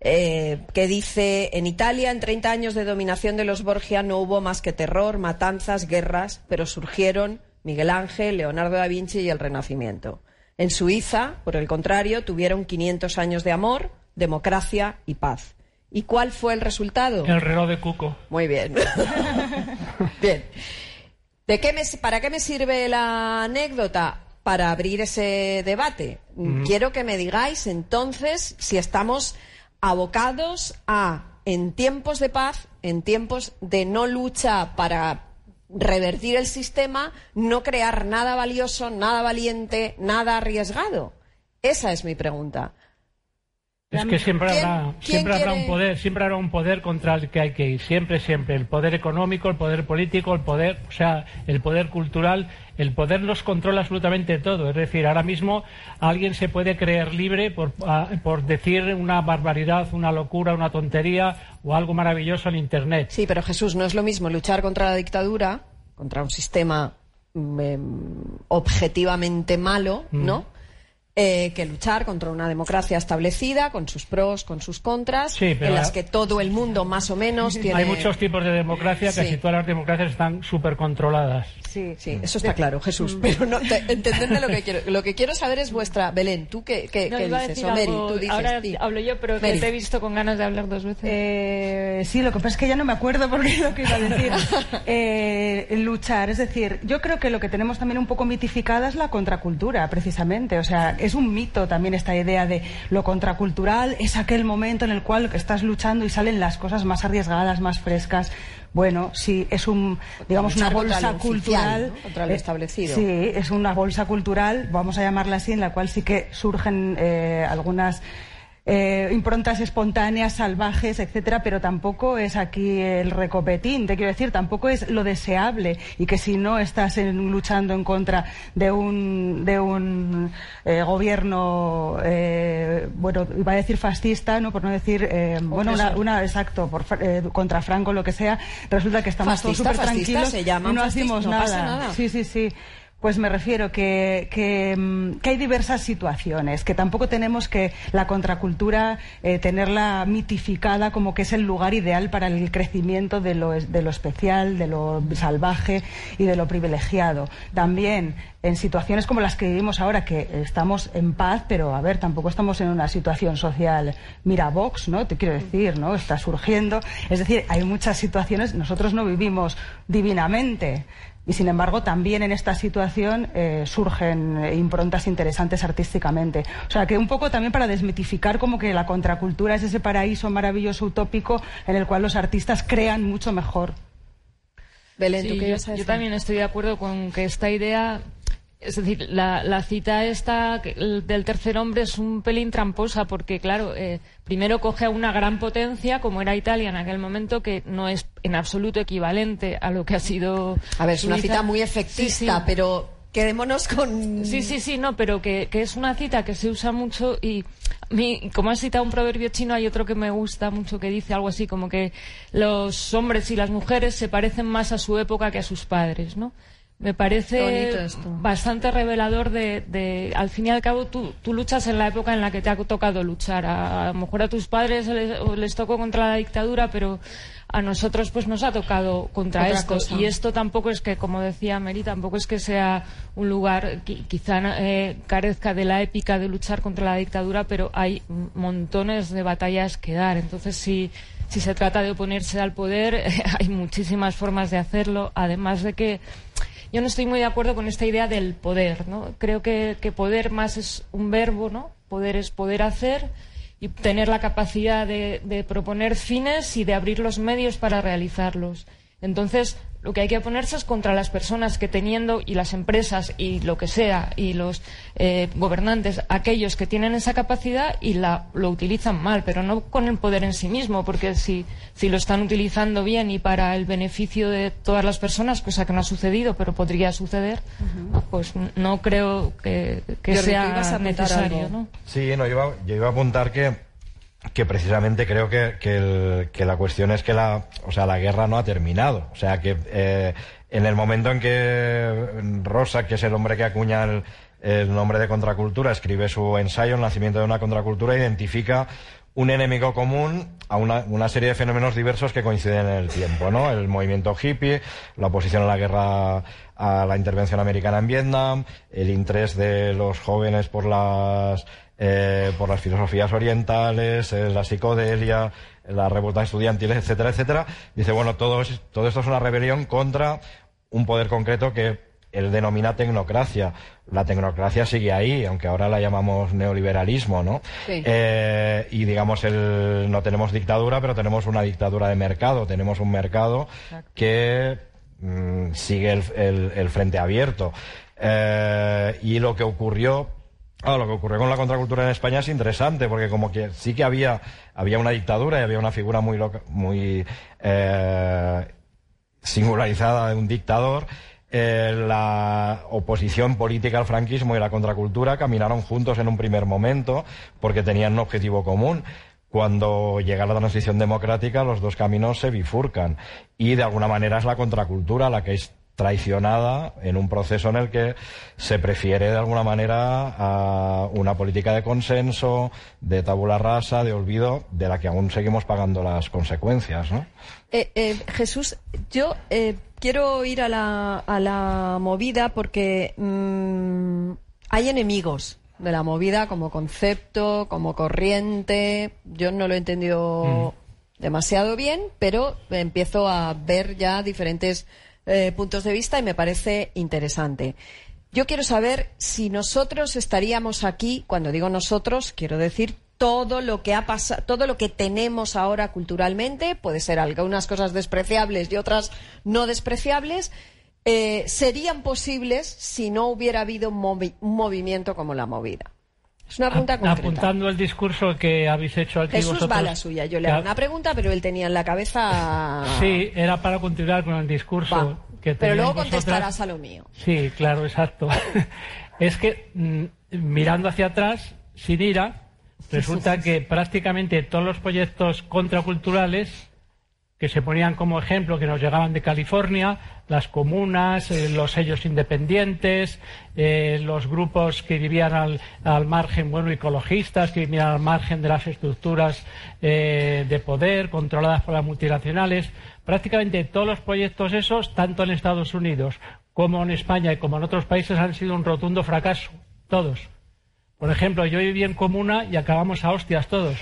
Speaker 3: eh, que dice, en Italia, en 30 años de dominación de los Borgia, no hubo más que terror, matanzas, guerras, pero surgieron Miguel Ángel, Leonardo da Vinci y el Renacimiento. En Suiza, por el contrario, tuvieron 500 años de amor, democracia y paz. ¿Y cuál fue el resultado?
Speaker 5: El reloj de Cuco.
Speaker 3: Muy bien. bien. ¿De qué me, ¿Para qué me sirve la anécdota? Para abrir ese debate. Quiero que me digáis entonces si estamos abocados a, en tiempos de paz, en tiempos de no lucha para revertir el sistema, no crear nada valioso, nada valiente, nada arriesgado. Esa es mi pregunta.
Speaker 5: Es que siempre
Speaker 3: ¿Quién-
Speaker 5: habrá, siempre habrá un poder, siempre habrá un poder contra el que hay que ir, siempre, siempre. El poder económico, el poder político, el poder, o sea, el poder cultural, el poder los controla absolutamente todo. Es decir, ahora mismo alguien se puede creer libre por, a- por decir una barbaridad, una locura, una tontería o algo maravilloso en Internet.
Speaker 3: Sí, pero Jesús, no es lo mismo luchar contra la dictadura, contra un sistema mm, em, objetivamente malo, ¿no? Eh, que luchar contra una democracia establecida, con sus pros, con sus contras,
Speaker 5: Sí, pero
Speaker 3: en las
Speaker 5: la-
Speaker 3: que todo el mundo más o menos tiene...
Speaker 5: Hay muchos tipos de democracia,
Speaker 3: Sí.
Speaker 5: casi todas las democracias están súper controladas.
Speaker 7: Sí,
Speaker 3: Sí, eso está claro, Jesús. Pero no, te- lo que quiero. Lo que quiero saber es vuestra... Belén, ¿tú qué, qué,
Speaker 6: No,
Speaker 3: qué dices? O Mary,
Speaker 6: algo-
Speaker 3: tú dices...
Speaker 6: ahora
Speaker 3: sí.
Speaker 6: hablo yo, pero que te he visto con ganas de hablar dos veces.
Speaker 7: Eh, sí, lo que pasa es que ya no me acuerdo porque es lo que iba a decir. Eh, luchar, es decir, yo creo que lo que tenemos también un poco mitificada es la contracultura, precisamente. O sea, es un mito también esta idea de lo contracultural es aquel momento en el cual estás luchando y salen las cosas más arriesgadas, más frescas. Bueno, sí, es un, digamos, una bolsa
Speaker 3: oficial,
Speaker 7: cultural.
Speaker 3: ¿no? Contra lo
Speaker 7: Eh,
Speaker 3: establecido.
Speaker 7: Sí, es una bolsa cultural, vamos a llamarla así, en la cual sí que surgen eh, algunas eh, improntas espontáneas, salvajes, etcétera, pero tampoco es aquí el recopetín, te quiero decir, tampoco es lo deseable y que si no estás en- luchando en contra de un, de un eh, gobierno, eh, bueno, iba a decir fascista, no por no decir, eh, bueno, una, una, exacto, por, eh, contra Franco, lo que sea, resulta que estamos todos súper tranquilos
Speaker 3: se
Speaker 7: y no hacemos
Speaker 3: no
Speaker 7: nada.
Speaker 3: pasa nada.
Speaker 7: Sí, sí, sí. Pues me refiero que, mm, que hay diversas situaciones, que tampoco tenemos que la contracultura eh, tenerla mitificada como que es el lugar ideal para el crecimiento de lo, de lo especial, de lo salvaje y de lo privilegiado. También en situaciones como las que vivimos ahora, que estamos en paz, pero a ver, tampoco estamos en una situación social. Mira Vox, ¿no? Te quiero decir, ¿no? Está surgiendo. Es decir, hay muchas situaciones, nosotros no vivimos divinamente. Y sin embargo, también en esta situación eh, surgen eh, improntas interesantes artísticamente. O sea, que un poco también para desmitificar como que la contracultura es ese paraíso maravilloso utópico en el cual los artistas crean mucho mejor.
Speaker 3: Belén,
Speaker 6: Sí,
Speaker 3: ¿tú qué
Speaker 6: yo, yo también estoy de acuerdo con que esta idea, es decir, la, la cita esta del tercer hombre es un pelín tramposa porque, claro, eh, primero coge a una gran potencia como era Italia en aquel momento que no es en absoluto equivalente a lo que ha sido.
Speaker 3: A ver, es una cita muy efectista,
Speaker 6: sí.
Speaker 3: pero quedémonos con...
Speaker 6: Sí, sí, sí, no, pero que, que es una cita que se usa mucho y como has citado un proverbio chino, hay otro que me gusta mucho que dice algo así como que los hombres y las mujeres se parecen más a su época que a sus padres, ¿no? Me parece bastante revelador de, de- al fin y al cabo, tú, tú luchas en la época en la que te ha tocado luchar. A, a lo mejor a tus padres les, les tocó contra la dictadura, pero a nosotros pues nos ha tocado contra esto.
Speaker 3: cosa.
Speaker 6: Y esto tampoco es que, como decía Mary, tampoco es que sea un lugar, qui- quizá eh, carezca de la épica de luchar contra la dictadura, pero hay montones de batallas que dar. Entonces, si, si se trata de oponerse al poder, hay muchísimas formas de hacerlo, además de que yo no estoy muy de acuerdo con esta idea del poder, ¿no? Creo que, poder más es un verbo, ¿no? Poder es poder hacer y tener la capacidad de, de proponer fines y de abrir los medios para realizarlos. Entonces, lo que hay que oponerse es contra las personas que teniendo, y las empresas, y lo que sea, y los eh, gobernantes, aquellos que tienen esa capacidad y la, lo utilizan mal, pero no con el poder en sí mismo, porque si, si lo están utilizando bien y para el beneficio de todas las personas, cosa que no ha sucedido, pero podría suceder, pues no creo que, sea necesario. ¿no?
Speaker 4: Sí, no, yo iba, yo iba a apuntar que, que precisamente creo que, que, el- que la cuestión es que la, o sea, la guerra no ha terminado. O sea, que eh, en el momento en que Rosa, que es el hombre que acuña el, el nombre de contracultura, escribe su ensayo, El nacimiento de una contracultura, identifica un enemigo común a una, una serie de fenómenos diversos que coinciden en el tiempo, ¿no? El movimiento hippie, la oposición a la guerra, a la intervención americana en Vietnam, el interés de los jóvenes por las eh, por las filosofías orientales, eh, la psicodelia, las revueltas estudiantiles, etcétera, etcétera. Dice, bueno, todo, es- todo esto es una rebelión contra un poder concreto que él denomina tecnocracia. La tecnocracia sigue ahí, aunque ahora la llamamos neoliberalismo, ¿no?
Speaker 3: Sí.
Speaker 4: Eh, y digamos, el, no tenemos dictadura, pero tenemos una dictadura de mercado. Tenemos un mercado que mm, sigue el, el- el frente abierto. Eh, y lo que ocurrió Lo que ocurrió con la contracultura en España es interesante, porque como que sí que había, había una dictadura y había una figura muy, loca- muy eh, singularizada de un dictador, eh, la oposición política al franquismo y la contracultura caminaron juntos en un primer momento porque tenían un objetivo común. Cuando llega la transición democrática, los dos caminos se bifurcan. Y de alguna manera es la contracultura la que es traicionada en un proceso en el que se prefiere de alguna manera a una política de consenso, de tabula rasa, de olvido, de la que aún seguimos pagando las consecuencias, ¿no?
Speaker 3: Eh, eh, Jesús, yo eh, quiero ir a la, a la movida porque mm, hay enemigos de la movida como concepto, como corriente. Yo no lo he entendido demasiado bien, pero empiezo a ver ya diferentes eh, puntos de vista y me parece interesante. Yo quiero saber si nosotros estaríamos aquí, cuando digo nosotros, quiero decir todo lo que ha pasado, todo lo que tenemos ahora culturalmente, puede ser algunas cosas despreciables y otras no despreciables, eh, serían posibles si no hubiera habido un, movi- un movimiento como la movida. Es una pregunta concreta.
Speaker 5: Apuntando el discurso que habéis hecho aquí
Speaker 3: Jesús
Speaker 5: vosotros.
Speaker 3: va a la suya. Yo le hago
Speaker 5: ha-
Speaker 3: una pregunta, pero él tenía en la cabeza.
Speaker 5: Sí, era para continuar con el discurso
Speaker 3: Va.
Speaker 5: que
Speaker 3: Pero luego
Speaker 5: vosotras.
Speaker 3: contestarás a lo mío.
Speaker 5: Sí, claro, exacto. es que mm, mirando hacia atrás, sin ira, resulta que prácticamente todos los proyectos contraculturales que se ponían como ejemplo, que nos llegaban de California, las comunas, eh, los sellos independientes, eh, los grupos que vivían al, al margen, bueno, ecologistas, que vivían al margen de las estructuras eh, de poder controladas por las multinacionales. Prácticamente todos los proyectos esos, tanto en Estados Unidos como en España y como en otros países, han sido un rotundo fracaso. Todos. Por ejemplo, yo viví en comuna y acabamos a hostias todos.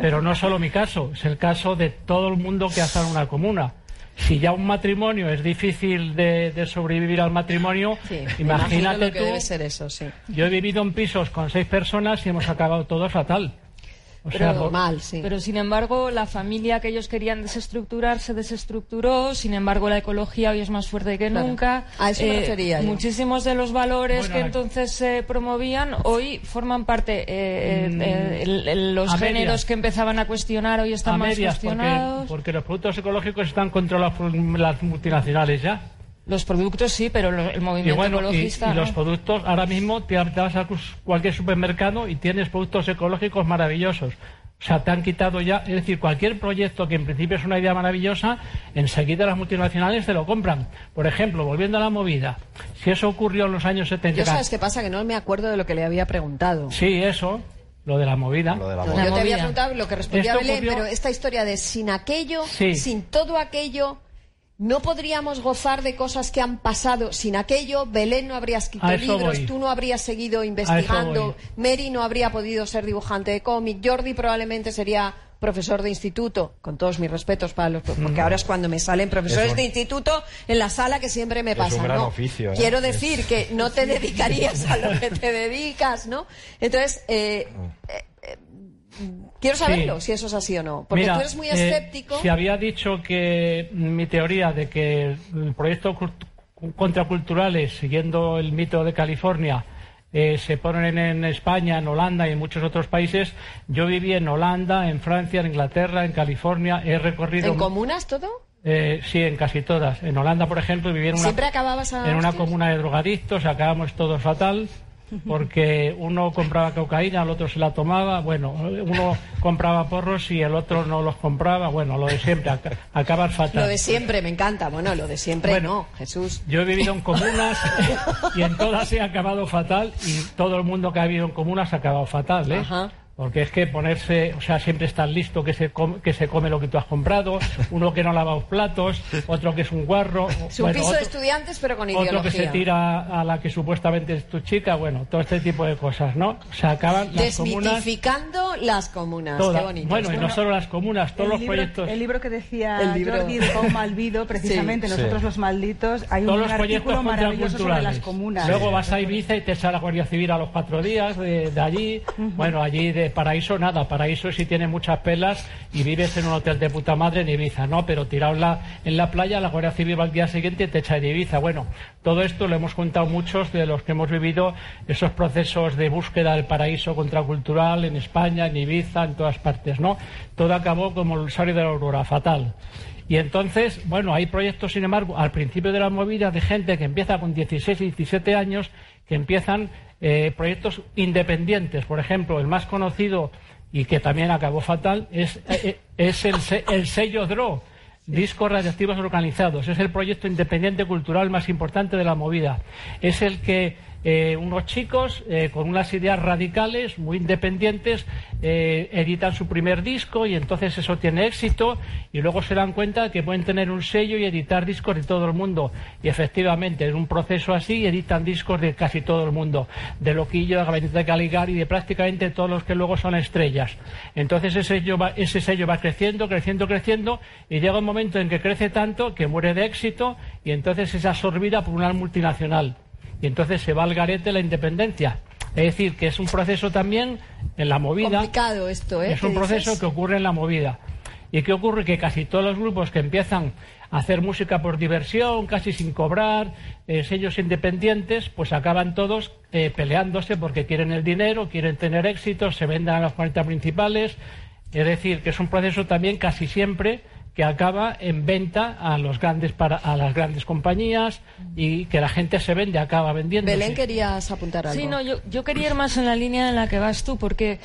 Speaker 5: Pero no solo mi caso, es el caso de todo el mundo que ha estado en una comuna. Si ya un matrimonio es difícil de, de sobrevivir al matrimonio,
Speaker 3: Sí,
Speaker 5: imagínate
Speaker 3: lo que
Speaker 5: tú.
Speaker 3: debe ser eso, sí.
Speaker 5: Yo he vivido en pisos con seis personas y hemos acabado todos fatal. O
Speaker 3: Pero
Speaker 5: por-
Speaker 3: mal, sí.
Speaker 6: Pero sin embargo, la familia que ellos querían desestructurar se desestructuró. Sin embargo, la ecología hoy es más fuerte que
Speaker 3: Claro.
Speaker 6: nunca. Eh,
Speaker 3: A eso me refería yo.
Speaker 6: Muchísimos de los valores
Speaker 5: Bueno,
Speaker 6: que entonces se promovían hoy forman parte. eh,
Speaker 5: Mm,
Speaker 6: eh, el- el- los géneros
Speaker 5: medias.
Speaker 6: que empezaban a cuestionar hoy están
Speaker 5: a
Speaker 6: más
Speaker 5: medias, porque,
Speaker 6: cuestionados.
Speaker 5: porque los productos ecológicos están controlados por las multinacionales ya.
Speaker 6: Los productos sí, pero lo- el
Speaker 5: Y
Speaker 6: movimiento
Speaker 5: bueno, y,
Speaker 6: ecologista.
Speaker 5: y los
Speaker 6: ¿no?
Speaker 5: productos, ahora mismo te, te vas a cualquier supermercado y tienes productos ecológicos maravillosos. O sea, te han quitado ya, es decir, cualquier proyecto que en principio es una idea maravillosa, enseguida las multinacionales te lo compran. Por ejemplo, volviendo a la movida, si eso ocurrió en los años 70.
Speaker 3: Yo sabes qué pasa, que no me acuerdo de lo que le había preguntado.
Speaker 5: Sí, eso, lo de la movida.
Speaker 4: Lo de la
Speaker 3: No,
Speaker 4: moda.
Speaker 3: yo te había
Speaker 6: movida.
Speaker 3: preguntado lo que respondía Belén,
Speaker 5: ocurrió-
Speaker 3: pero esta historia de sin aquello,
Speaker 5: Sí.
Speaker 3: sin todo aquello, no podríamos gozar de cosas que han pasado. Sin aquello, Belén no habría escrito libros,
Speaker 5: voy.
Speaker 3: tú no habrías seguido investigando. Mary no habría podido ser dibujante de cómic, Jordi probablemente sería profesor de instituto, con todos mis respetos para los porque ahora es cuando me salen profesores
Speaker 4: un-
Speaker 3: de instituto en la sala que siempre me
Speaker 4: Es un
Speaker 3: pasa,
Speaker 4: gran
Speaker 3: ¿no?
Speaker 4: oficio, ¿eh?
Speaker 3: Quiero decir que no te dedicarías a lo que te dedicas, ¿no? Entonces, eh, eh, eh, quiero saberlo,
Speaker 5: Sí.
Speaker 3: si eso es así o no. Porque
Speaker 5: Mira,
Speaker 3: tú eres muy
Speaker 5: eh,
Speaker 3: escéptico.
Speaker 5: si había dicho que mi teoría de que el proyecto cult- contraculturales, siguiendo el mito de California, eh, se ponen en España, en Holanda y en muchos otros países. Yo viví en Holanda, en Francia, en Inglaterra, en California. He recorrido.
Speaker 3: ¿En comunas todo?
Speaker 5: Eh, sí, en casi todas. En Holanda, por ejemplo, viví en una,
Speaker 3: ¿Siempre acababas a
Speaker 5: en una comuna de drogadictos, acabamos todos fatal, porque uno compraba cocaína, el otro se la tomaba, bueno, uno compraba porros y el otro no los compraba, bueno, lo de siempre, ac- acabas fatal.
Speaker 3: Lo de siempre, me encanta. Bueno, lo de siempre
Speaker 5: Bueno.
Speaker 3: no, Jesús.
Speaker 5: Yo he vivido en comunas y en todas he acabado fatal y todo el mundo que ha vivido en comunas ha acabado fatal, ¿eh?
Speaker 3: Ajá.
Speaker 5: Porque es que ponerse, o sea, siempre estás listo que se, come, que se come lo que tú has comprado, uno que no lava los platos, otro que es un guarro,
Speaker 3: Es un
Speaker 5: bueno,
Speaker 3: piso de
Speaker 5: otro-
Speaker 3: estudiantes, pero con
Speaker 5: otro
Speaker 3: ideología.
Speaker 5: que se tira a la que supuestamente es tu chica, bueno, todo este tipo de cosas, ¿no? O sea, acaban las comunas
Speaker 3: Desmitificando las comunas.
Speaker 5: todas.
Speaker 3: Qué bonito.
Speaker 5: Bueno, y no solo las comunas, todos
Speaker 7: el
Speaker 5: los
Speaker 7: libro,
Speaker 5: proyectos.
Speaker 7: el libro que decía
Speaker 3: El libro.
Speaker 7: Jordi de Pau Malvido, precisamente,
Speaker 4: Sí.
Speaker 7: Nosotros
Speaker 4: Sí.
Speaker 7: los malditos, hay
Speaker 5: todos
Speaker 7: un
Speaker 5: los
Speaker 7: artículo maravilloso sobre las comunas.
Speaker 5: Luego vas a Ibiza y te sale la Guardia Civil a los cuatro días de, de allí. Bueno, allí de paraíso nada. Paraíso sí tiene muchas pelas y vives en un hotel de puta madre en Ibiza, ¿no? Pero tirado en la, playa, la Guardia Civil va al día siguiente y te echa de Ibiza. Bueno, todo esto lo hemos contado muchos de los que hemos vivido esos procesos de búsqueda del paraíso contracultural en España, en Ibiza, en todas partes, ¿no? Todo acabó como el usuario de la aurora, fatal. Y entonces, bueno, hay proyectos, sin embargo, al principio de la movida de gente que empieza con 16 y 17 años, que empiezan eh, proyectos independientes. Por ejemplo, el más conocido y que también acabó fatal es, eh, es el, se- el sello DRO. Discos Radiactivos Organizados. Es el proyecto independiente cultural más importante de la movida. Es el que eh, unos chicos eh, con unas ideas radicales, muy independientes, eh, editan su primer disco y entonces eso tiene éxito y luego se dan cuenta que pueden tener un sello y editar discos de todo el mundo. Y efectivamente, en un proceso así editan discos de casi todo el mundo, de Loquillo, de Gabinete de Caligari, de prácticamente todos los que luego son estrellas. Entonces ese sello, va, ese sello va creciendo, creciendo, creciendo y llega un momento en que crece tanto que muere de éxito y entonces es absorbida por una multinacional y entonces se va al garete la independencia. Es decir, que es un proceso también en la movida.
Speaker 3: Complicado esto, ¿eh?
Speaker 5: Es un proceso que ocurre en la movida. ¿Y qué ocurre? Que casi todos los grupos que empiezan a hacer música por diversión, casi sin cobrar, eh, sellos independientes, pues acaban todos eh, peleándose porque quieren el dinero, quieren tener éxito, se venden a las 40 principales. Es decir, que es un proceso también casi siempre que acaba en venta a los grandes para a las grandes compañías y que la gente se vende acaba vendiendo
Speaker 3: Belén querías apuntar algo.
Speaker 6: sí no yo, yo quería ir más en la línea en la que vas tú porque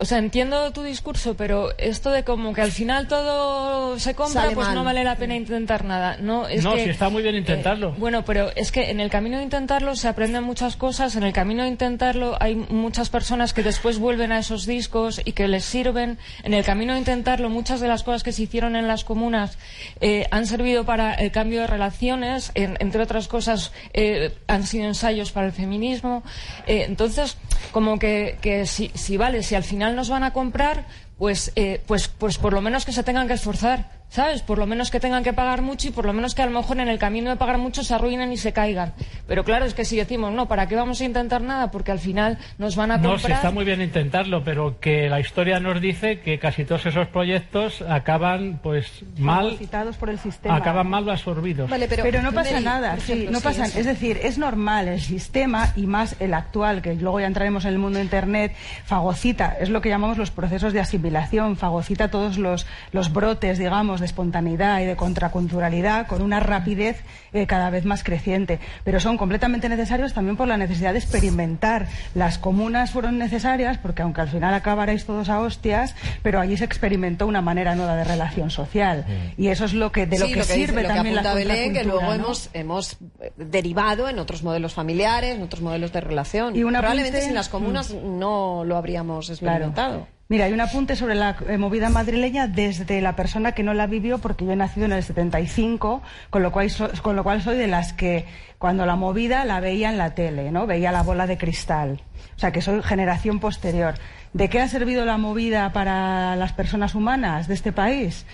Speaker 6: o sea, entiendo tu discurso, pero esto de como que al final todo se compra,
Speaker 3: Sale
Speaker 6: pues
Speaker 3: mal.
Speaker 6: no vale la pena intentar nada. No, es
Speaker 5: No,
Speaker 6: que,
Speaker 5: sí está muy bien intentarlo.
Speaker 6: eh, bueno, pero es que en el camino de intentarlo se aprenden muchas cosas. En el camino de intentarlo hay muchas personas que después vuelven a esos discos y que les sirven. En el camino de intentarlo, muchas de las cosas que se hicieron en las comunas eh, han servido para el cambio de relaciones. En- entre otras cosas, eh, han sido ensayos para el feminismo. Eh, entonces, como que, que si, si vale, si al final nos van a comprar, pues, eh, pues, pues por lo menos que se tengan que esforzar, ¿sabes? Por lo menos que tengan que pagar mucho y por lo menos que a lo mejor en el camino de pagar mucho se arruinen y se caigan. Pero claro, es que si decimos, no, ¿para qué vamos a intentar nada? Porque al final nos van a
Speaker 5: No,
Speaker 6: comprar.
Speaker 5: sí está muy bien intentarlo, pero que la historia nos dice que casi todos esos proyectos acaban pues mal,
Speaker 7: Citados por el sistema.
Speaker 5: acaban mal absorbidos.
Speaker 3: Vale, pero,
Speaker 7: Pero, no pasa
Speaker 3: Mary,
Speaker 7: nada, sí, no
Speaker 3: sí,
Speaker 7: pasa,
Speaker 3: eso.
Speaker 7: es decir, es normal el sistema y más el actual, que luego ya entraremos en el mundo de internet, fagocita, es lo que llamamos los procesos de asimilación, fagocita todos los, los brotes, digamos, de espontaneidad y de contraculturalidad con una rapidez eh, cada vez más creciente. Pero son completamente necesarios también por la necesidad de experimentar. Las comunas fueron necesarias porque aunque al final acabarais todos a hostias, pero allí se experimentó una manera nueva de relación social. Y eso es lo que, de lo
Speaker 3: Sí,
Speaker 7: que,
Speaker 3: dice-
Speaker 7: sirve
Speaker 3: lo que
Speaker 7: también la
Speaker 3: apunta Belén, que luego
Speaker 7: contracultura, ¿no?
Speaker 3: hemos, hemos eh, derivado en otros modelos familiares, en otros modelos de relación.
Speaker 7: Y un
Speaker 3: Probablemente
Speaker 7: apunte-
Speaker 3: sin las comunas no lo habríamos experimentado.
Speaker 7: Mira, hay un apunte sobre la eh, movida madrileña desde la persona que no la vivió, porque yo he nacido en el 75, con lo cual, so- con lo cual soy de las que cuando la movida la veía en la tele, ¿no? Veía la bola de cristal. O sea, que soy generación posterior. ¿De qué ha servido la movida para las personas humanas de este país?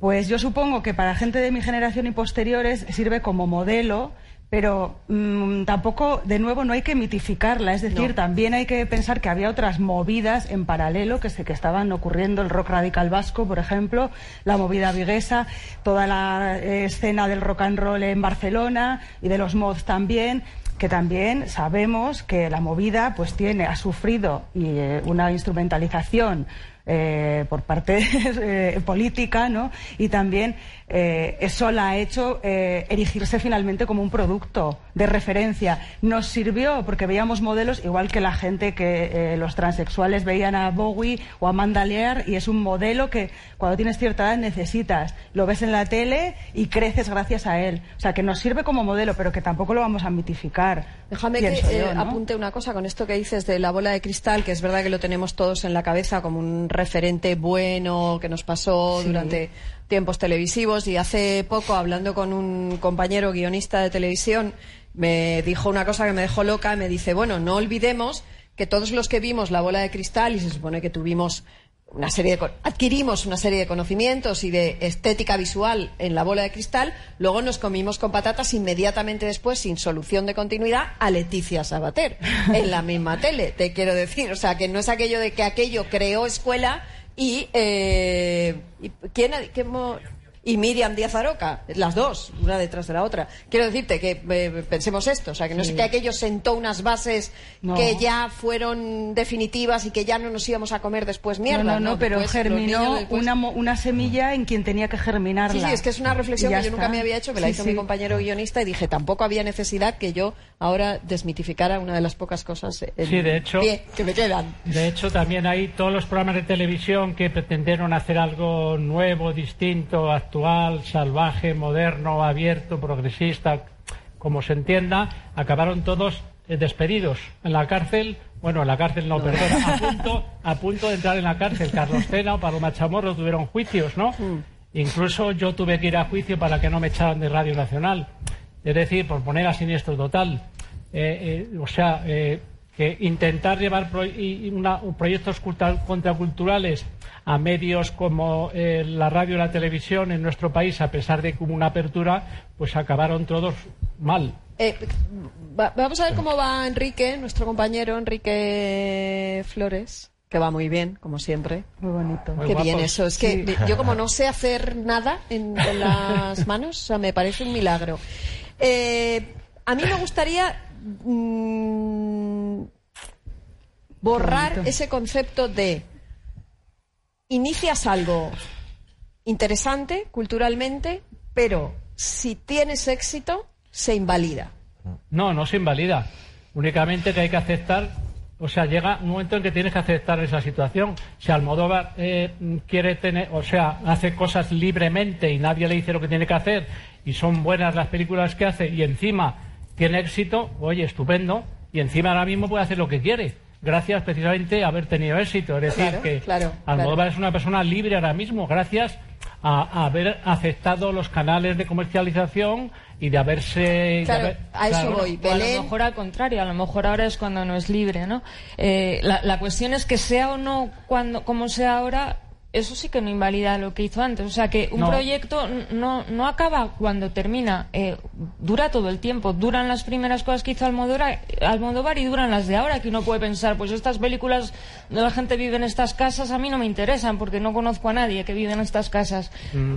Speaker 7: Pues yo supongo que para gente de mi generación y posteriores sirve como modelo, pero mm, tampoco, de nuevo, no hay que mitificarla. Es decir,
Speaker 3: No.
Speaker 7: también hay que pensar que había otras movidas en paralelo que, se, que estaban ocurriendo, el rock radical vasco, por ejemplo, la movida viguesa, toda la eh, escena del rock and roll en Barcelona y de los mods también que también sabemos que la movida pues tiene ha sufrido y, eh, una instrumentalización eh, por parte eh, política, ¿no? Y también eh, eso la ha hecho eh, erigirse finalmente como un producto de referencia. Nos sirvió porque veíamos modelos igual que la gente que eh, los transexuales veían a Bowie o a Amanda Lear y es un modelo que cuando tienes cierta edad necesitas. Lo ves en la tele y creces gracias a él. O sea, que nos sirve como modelo, pero que tampoco lo vamos a mitificar.
Speaker 3: Déjame que
Speaker 7: pienso yo, ¿no?
Speaker 3: apunte una cosa con esto que dices de la bola de cristal, que es verdad que lo tenemos todos en la cabeza como un referente bueno que nos pasó
Speaker 7: Sí.
Speaker 3: durante tiempos televisivos y hace poco hablando con un compañero guionista de televisión me dijo una cosa que me dejó loca, me dice, bueno, no olvidemos que todos los que vimos la bola de cristal y se supone que tuvimos una serie de, adquirimos una serie de conocimientos y de estética visual en la bola de cristal, luego nos comimos con patatas inmediatamente después, sin solución de continuidad, a Leticia Sabater, en la misma tele, te quiero decir. O sea, que no es aquello de que aquello creó escuela y... Eh, ¿quién, qué y Miriam Díaz Aroca, las dos, una detrás de la otra. Quiero decirte que eh, pensemos esto, o sea, que no es que aquello sentó unas bases
Speaker 7: No.
Speaker 3: que ya fueron definitivas y que ya no nos íbamos a comer después mierda.
Speaker 7: no, no, no, pero
Speaker 3: Después,
Speaker 7: germinó
Speaker 3: después-
Speaker 7: una, una semilla en quien tenía que germinarla.
Speaker 3: Sí, sí, es que es una reflexión que
Speaker 7: ya
Speaker 3: yo nunca
Speaker 7: está.
Speaker 3: me había hecho, me la
Speaker 7: Sí,
Speaker 3: hizo
Speaker 7: sí.
Speaker 3: mi compañero guionista y dije, tampoco había necesidad que yo ahora desmitificara una de las pocas cosas en
Speaker 5: Sí, de hecho-
Speaker 3: pie que me quedan.
Speaker 5: De hecho, también hay todos los programas de televisión que pretendieron hacer algo nuevo, distinto, actual salvaje, moderno, abierto, progresista, como se entienda, acabaron todos eh, despedidos en la cárcel. Bueno, en la cárcel no, perdona, a punto, a punto de entrar en la cárcel. Carlos Cena o Paloma Chamorro tuvieron juicios, ¿no?
Speaker 3: Mm.
Speaker 5: Incluso yo tuve que ir a juicio para que no me echaran de Radio Nacional. Es decir, por poner a siniestro total. Eh, eh, o sea, eh, que intentar llevar pro- y- una- proyectos contraculturales a medios como eh, la radio y la televisión en nuestro país, a pesar de que hubo una apertura, pues acabaron todos mal.
Speaker 3: Eh, va- vamos a ver cómo va Enrique, nuestro compañero Enrique Flores, que va muy bien, como siempre.
Speaker 7: Muy bonito.
Speaker 5: Muy
Speaker 3: Qué
Speaker 5: guapo.
Speaker 3: bien eso. Es que yo como no sé hacer nada en, con las manos, o sea, me parece un milagro. Eh, a mí me gustaría mm, borrar ese concepto de inicias algo interesante culturalmente, pero si tienes éxito, se invalida.
Speaker 5: No, no se invalida. Únicamente que hay que aceptar, o sea, llega un momento en que tienes que aceptar esa situación. Si Almodóvar eh, quiere tener, o sea, hace cosas libremente y nadie le dice lo que tiene que hacer y son buenas las películas que hace y encima tiene éxito, oye, estupendo, y encima ahora mismo puede hacer lo que quiere. Gracias precisamente a haber tenido éxito. Es decir,
Speaker 3: Claro,
Speaker 5: que
Speaker 3: claro,
Speaker 5: Almodóvar es una persona libre ahora mismo, gracias a, a haber aceptado los canales de comercialización y de haberse. de
Speaker 3: Claro,
Speaker 5: haber-
Speaker 3: a eso
Speaker 5: claro.
Speaker 3: voy.
Speaker 6: O a lo mejor al contrario, a lo mejor ahora es cuando no es libre, ¿no? Eh, la, la cuestión es que sea o no cuando, como sea ahora, eso sí que no invalida lo que hizo antes. O sea, que un
Speaker 5: No.
Speaker 6: proyecto no, no acaba cuando termina, eh, dura todo el tiempo. Duran las primeras cosas que hizo Almodóvar, Almodóvar y duran las de ahora, que uno puede pensar, pues estas películas donde la gente vive en estas casas a mí no me interesan porque no conozco a nadie que vive en estas casas.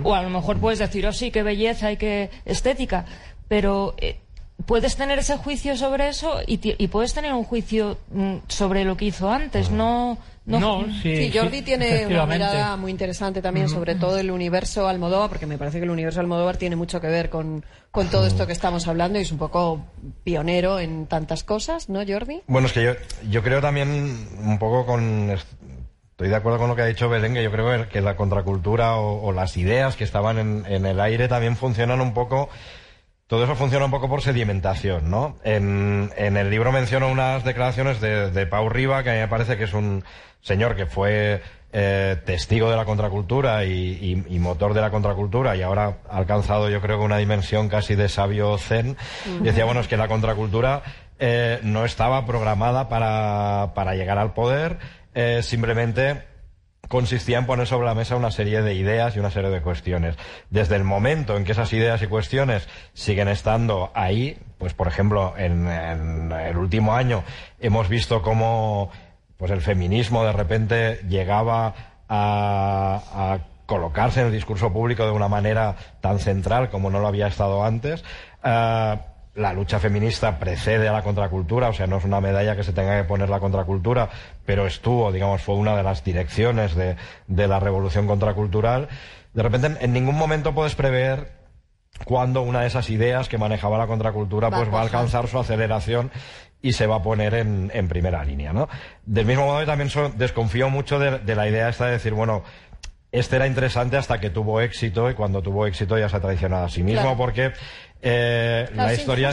Speaker 6: O a lo mejor puedes decir, oh sí, qué belleza y qué estética. Pero eh, puedes tener ese juicio sobre eso y puedes tener un juicio mm, sobre lo que hizo antes. No, no,
Speaker 5: No, sí,
Speaker 3: Sí, Jordi
Speaker 5: sí,
Speaker 3: tiene una mirada muy interesante también sobre todo el universo Almodóvar, porque me parece que el universo Almodóvar tiene mucho que ver con, con todo esto que estamos hablando y es un poco pionero en tantas cosas, ¿no, Jordi?
Speaker 4: Bueno, es que yo, yo creo también un poco con... Estoy de acuerdo con lo que ha dicho Belén, que yo creo que la contracultura o, o las ideas que estaban en, en el aire también funcionan un poco... Todo eso funciona un poco por sedimentación, ¿no? En, en el libro menciono unas declaraciones de, de Pau Riva, que a mí me parece que es un señor que fue eh, testigo de la contracultura y, y- y motor de la contracultura y ahora ha alcanzado yo creo que una dimensión casi de sabio zen. Y decía, bueno, es que la contracultura eh, no estaba programada para, para llegar al poder, eh, simplemente consistía en poner sobre la mesa una serie de ideas y una serie de cuestiones. Desde el momento en que esas ideas y cuestiones siguen estando ahí, pues por ejemplo, en, el último año hemos visto cómo pues el feminismo de repente llegaba a, colocarse en el discurso público de una manera tan central como no lo había estado antes. Ah, la lucha feminista precede a la contracultura, o sea, no es una medalla que se tenga que poner la contracultura, pero estuvo, digamos, fue una de las direcciones de, de la revolución contracultural. De repente, en, ningún momento puedes prever cuándo una de esas ideas que manejaba la contracultura
Speaker 3: Va a
Speaker 4: pues va a alcanzar su aceleración y se va a poner en, en primera línea, ¿no? Del mismo modo, yo también so- desconfío mucho de, de la idea esta de decir, bueno, este era interesante hasta que tuvo éxito y cuando tuvo éxito ya se ha traicionado a sí mismo
Speaker 3: Claro.
Speaker 4: porque eh,
Speaker 3: Claro,
Speaker 4: la
Speaker 3: es
Speaker 4: historia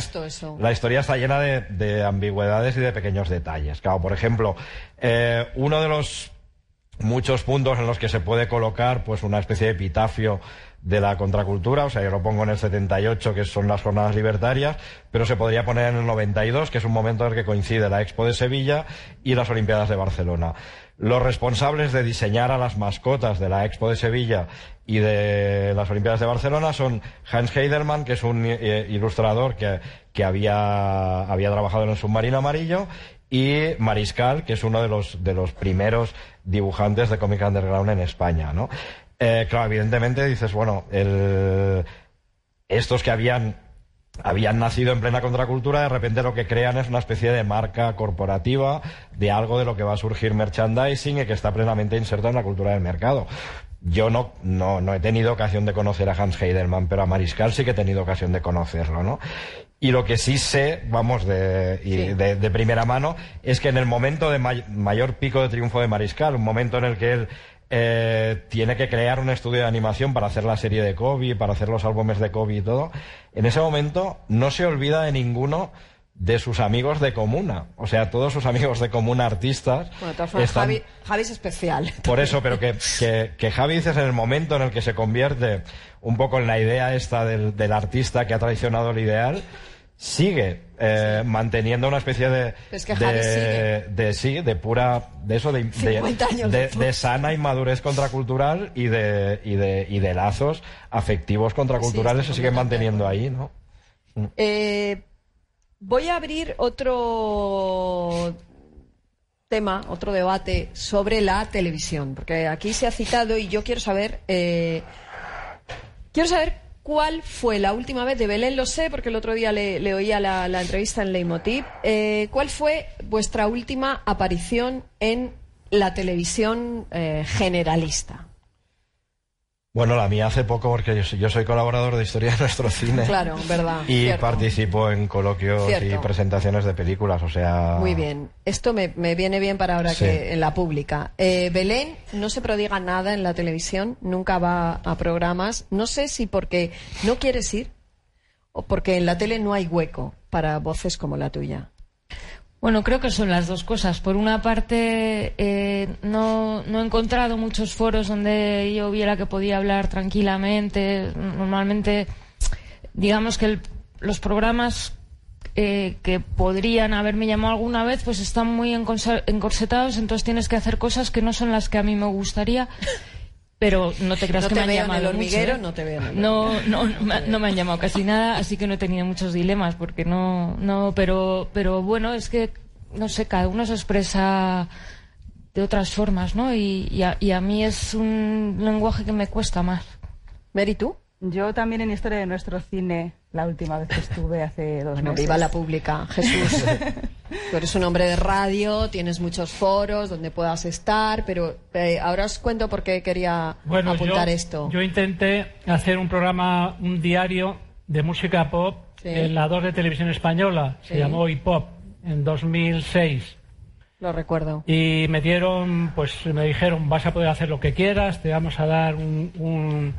Speaker 4: la historia está llena de, de ambigüedades y de pequeños detalles. Claro, por ejemplo, eh, uno de los muchos puntos en los que se puede colocar pues una especie de epitafio de la contracultura, o sea, yo lo pongo en el 78, que son las jornadas libertarias, pero se podría poner en el 92, que es un momento en el que coincide la Expo de Sevilla y las Olimpiadas de Barcelona. Los responsables de diseñar a las mascotas de la Expo de Sevilla y de las Olimpiadas de Barcelona son Hans Heidelmann, que es un eh, ilustrador que, que había, había trabajado en el submarino amarillo, y Mariscal, que es uno de los, de los primeros dibujantes de cómic underground en España, ¿no? Eh, claro, evidentemente dices, bueno, el- estos que habían habían nacido en plena contracultura, de repente lo que crean es una especie de marca corporativa de algo de lo que va a surgir merchandising y que está plenamente inserto en la cultura del mercado. Yo no, no, no he tenido ocasión de conocer a Hans Heidelmann, pero a Mariscal sí que he tenido ocasión de conocerlo, ¿no? Y lo que sí sé, vamos, de, y
Speaker 3: Sí.
Speaker 4: de, de primera mano, es que en el momento de may- mayor pico de triunfo de Mariscal, un momento en el que él eh, tiene que crear un estudio de animación para hacer la serie de Kobe, para hacer los álbumes de Kobe y todo. En ese momento no se olvida de ninguno de sus amigos de comuna. O sea, todos sus amigos de comuna artistas.
Speaker 3: Bueno, de todas formas,
Speaker 4: están-
Speaker 3: Javi, Javi es especial.
Speaker 4: Por eso, pero que, que, que Javi dices en el momento en el que se convierte un poco en la idea esta del, del artista que ha traicionado el ideal, sigue eh, manteniendo una especie de,
Speaker 3: Es que
Speaker 4: de, de- sí, de pura, de eso, de, de,
Speaker 3: 50 años
Speaker 4: de-
Speaker 3: después.
Speaker 4: de sana inmadurez contracultural y de, y de, y de lazos afectivos contraculturales
Speaker 3: Sí,
Speaker 4: se siguen manteniendo ahí, ¿no?
Speaker 3: Eh, voy a abrir otro tema, otro debate sobre la televisión, porque aquí se ha citado y yo quiero saber, eh, quiero saber cuál fue la última vez de Belén, lo sé, porque el otro día le, oía la, la entrevista en Leitmotiv, eh, cuál fue vuestra última aparición en la televisión eh, generalista.
Speaker 4: Bueno, la mía hace poco porque yo soy, yo soy colaborador de Historia de Nuestro Cine.
Speaker 3: Claro, verdad.
Speaker 4: Y
Speaker 3: cierto.
Speaker 4: participo en coloquios y presentaciones de películas, o sea...
Speaker 3: Muy bien. Esto me, me viene bien para ahora
Speaker 4: Sí.
Speaker 3: que en la pública. Eh, Belén no se prodiga nada en la televisión, nunca va a programas. No sé si porque no quieres ir o porque en la tele no hay hueco para voces como la tuya.
Speaker 6: Bueno, creo que son las dos cosas. Por una parte, eh, no, no he encontrado muchos foros donde yo viera que podía hablar tranquilamente. Normalmente, digamos que el- los programas eh, que podrían haberme llamado alguna vez, pues están muy encorsetados, entonces tienes que hacer cosas que no son las que a mí me gustaría. Pero no te creas
Speaker 3: No
Speaker 6: que
Speaker 3: te
Speaker 6: me han
Speaker 3: veo en
Speaker 6: llamado
Speaker 3: el hormiguero,
Speaker 6: mucho, ¿eh?
Speaker 3: no te veo en el
Speaker 6: No, no, no, me, no me han llamado casi nada, así que no he tenido muchos dilemas, porque no, no, pero, pero bueno, es que, no sé, cada uno se expresa de otras formas, ¿no? Y, y, a, y a mí es un lenguaje que me cuesta más.
Speaker 3: Mary, ¿tú?
Speaker 7: Yo también en Historia de Nuestro Cine, la última vez que estuve hace dos
Speaker 3: Bueno,
Speaker 7: meses.
Speaker 3: viva la pública, Jesús. Tú eres un hombre de radio, tienes muchos foros donde puedas estar, pero eh, ahora os cuento por qué quería
Speaker 5: Bueno,
Speaker 3: apuntar
Speaker 5: yo,
Speaker 3: esto.
Speaker 5: yo intenté hacer un programa, un diario de música pop
Speaker 3: Sí.
Speaker 5: en la 2 de televisión española.
Speaker 3: Sí.
Speaker 5: Se llamó Hip-Hop en 2006.
Speaker 3: Lo recuerdo.
Speaker 5: Y me dieron, pues me dijeron, vas a poder hacer lo que quieras, te vamos a dar un, un,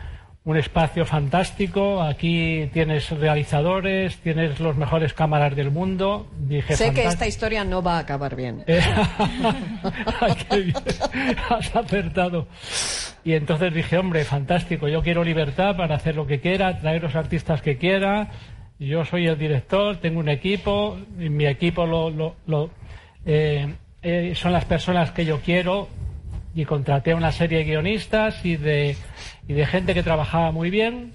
Speaker 5: un espacio fantástico, aquí tienes realizadores, tienes los mejores cámaras del mundo. Dije,
Speaker 3: Sé que
Speaker 5: "Fantás-
Speaker 3: esta historia no va a acabar bien.
Speaker 5: Has acertado. Y entonces dije, hombre, fantástico, yo quiero libertad para hacer lo que quiera, traer los artistas que quiera. Yo soy el director, tengo un equipo, y mi equipo lo, lo- lo, eh, eh, son las personas que yo quiero y contraté una serie de guionistas y de, y de gente que trabajaba muy bien.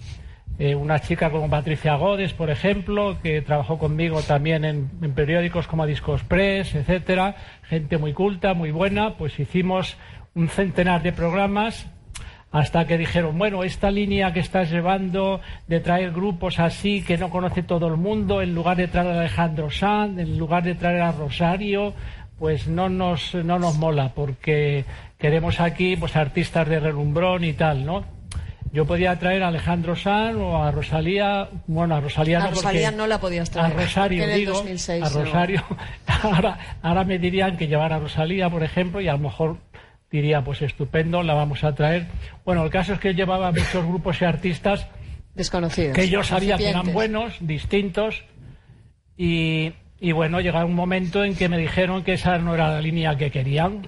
Speaker 5: Eh, una chica como Patricia Godes, por ejemplo, que trabajó conmigo también en, en periódicos como Discos Press, etcétera, gente muy culta, muy buena, pues hicimos un centenar de programas hasta que dijeron, bueno, esta línea que estás llevando de traer grupos así que no conoce todo el mundo, en lugar de traer a Alejandro Sanz, en lugar de traer a Rosario, pues no nos, no nos mola, porque queremos aquí pues artistas de relumbrón y tal, ¿no? Yo podía traer a Alejandro Sanz o a Rosalía, bueno, a Rosalía
Speaker 3: A
Speaker 5: no
Speaker 3: Rosalía no la podías traer,
Speaker 5: A Rosario,
Speaker 3: en el
Speaker 5: digo,
Speaker 3: 2006
Speaker 5: a
Speaker 3: no.
Speaker 5: Rosario. Ahora, ahora me dirían que llevar a Rosalía, por ejemplo, y a lo mejor diría, pues estupendo, la vamos a traer. Bueno, el caso es que llevaba muchos grupos y artistas
Speaker 3: Desconocidos.
Speaker 5: que yo sabía que eran buenos, distintos, y, y bueno, llegaba un momento en que me dijeron que esa no era la línea que querían.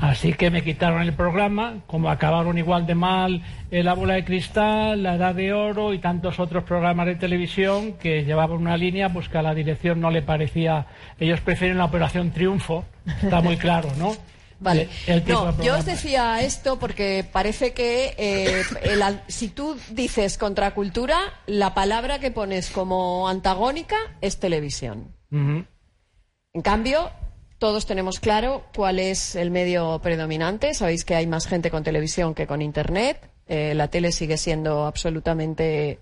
Speaker 5: Así que me quitaron el programa, como acabaron igual de mal La Bola de Cristal, La Edad de Oro y tantos otros programas de televisión que llevaban una línea pues que a la dirección no le parecía. Ellos prefieren la Operación Triunfo, está muy claro, ¿no?
Speaker 3: Vale. No, yo os decía esto porque parece que eh, el si tú dices contracultura, la palabra que pones como antagónica es televisión. En cambio, todos tenemos claro cuál es el medio predominante. Sabéis que hay más gente con televisión que con Internet. Eh, la tele sigue siendo absolutamente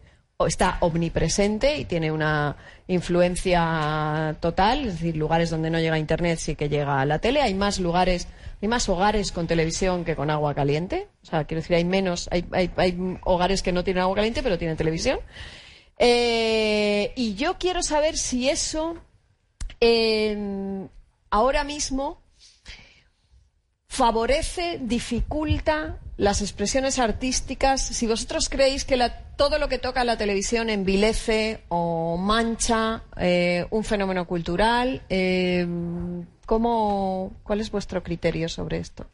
Speaker 3: está omnipresente y tiene una influencia total. Es decir, lugares donde no llega Internet sí que llega la tele. Hay más lugares, hay más hogares con televisión que con agua caliente. O sea, quiero decir, hay menos, hay, hay hogares que no tienen agua caliente pero tienen televisión. Eh, y yo quiero saber si eso eh, ahora mismo favorece, dificulta las expresiones artísticas. Si vosotros creéis que la- todo lo que toca la televisión envilece o mancha eh, un fenómeno cultural, eh, ¿cómo, ¿cuál es vuestro criterio sobre esto?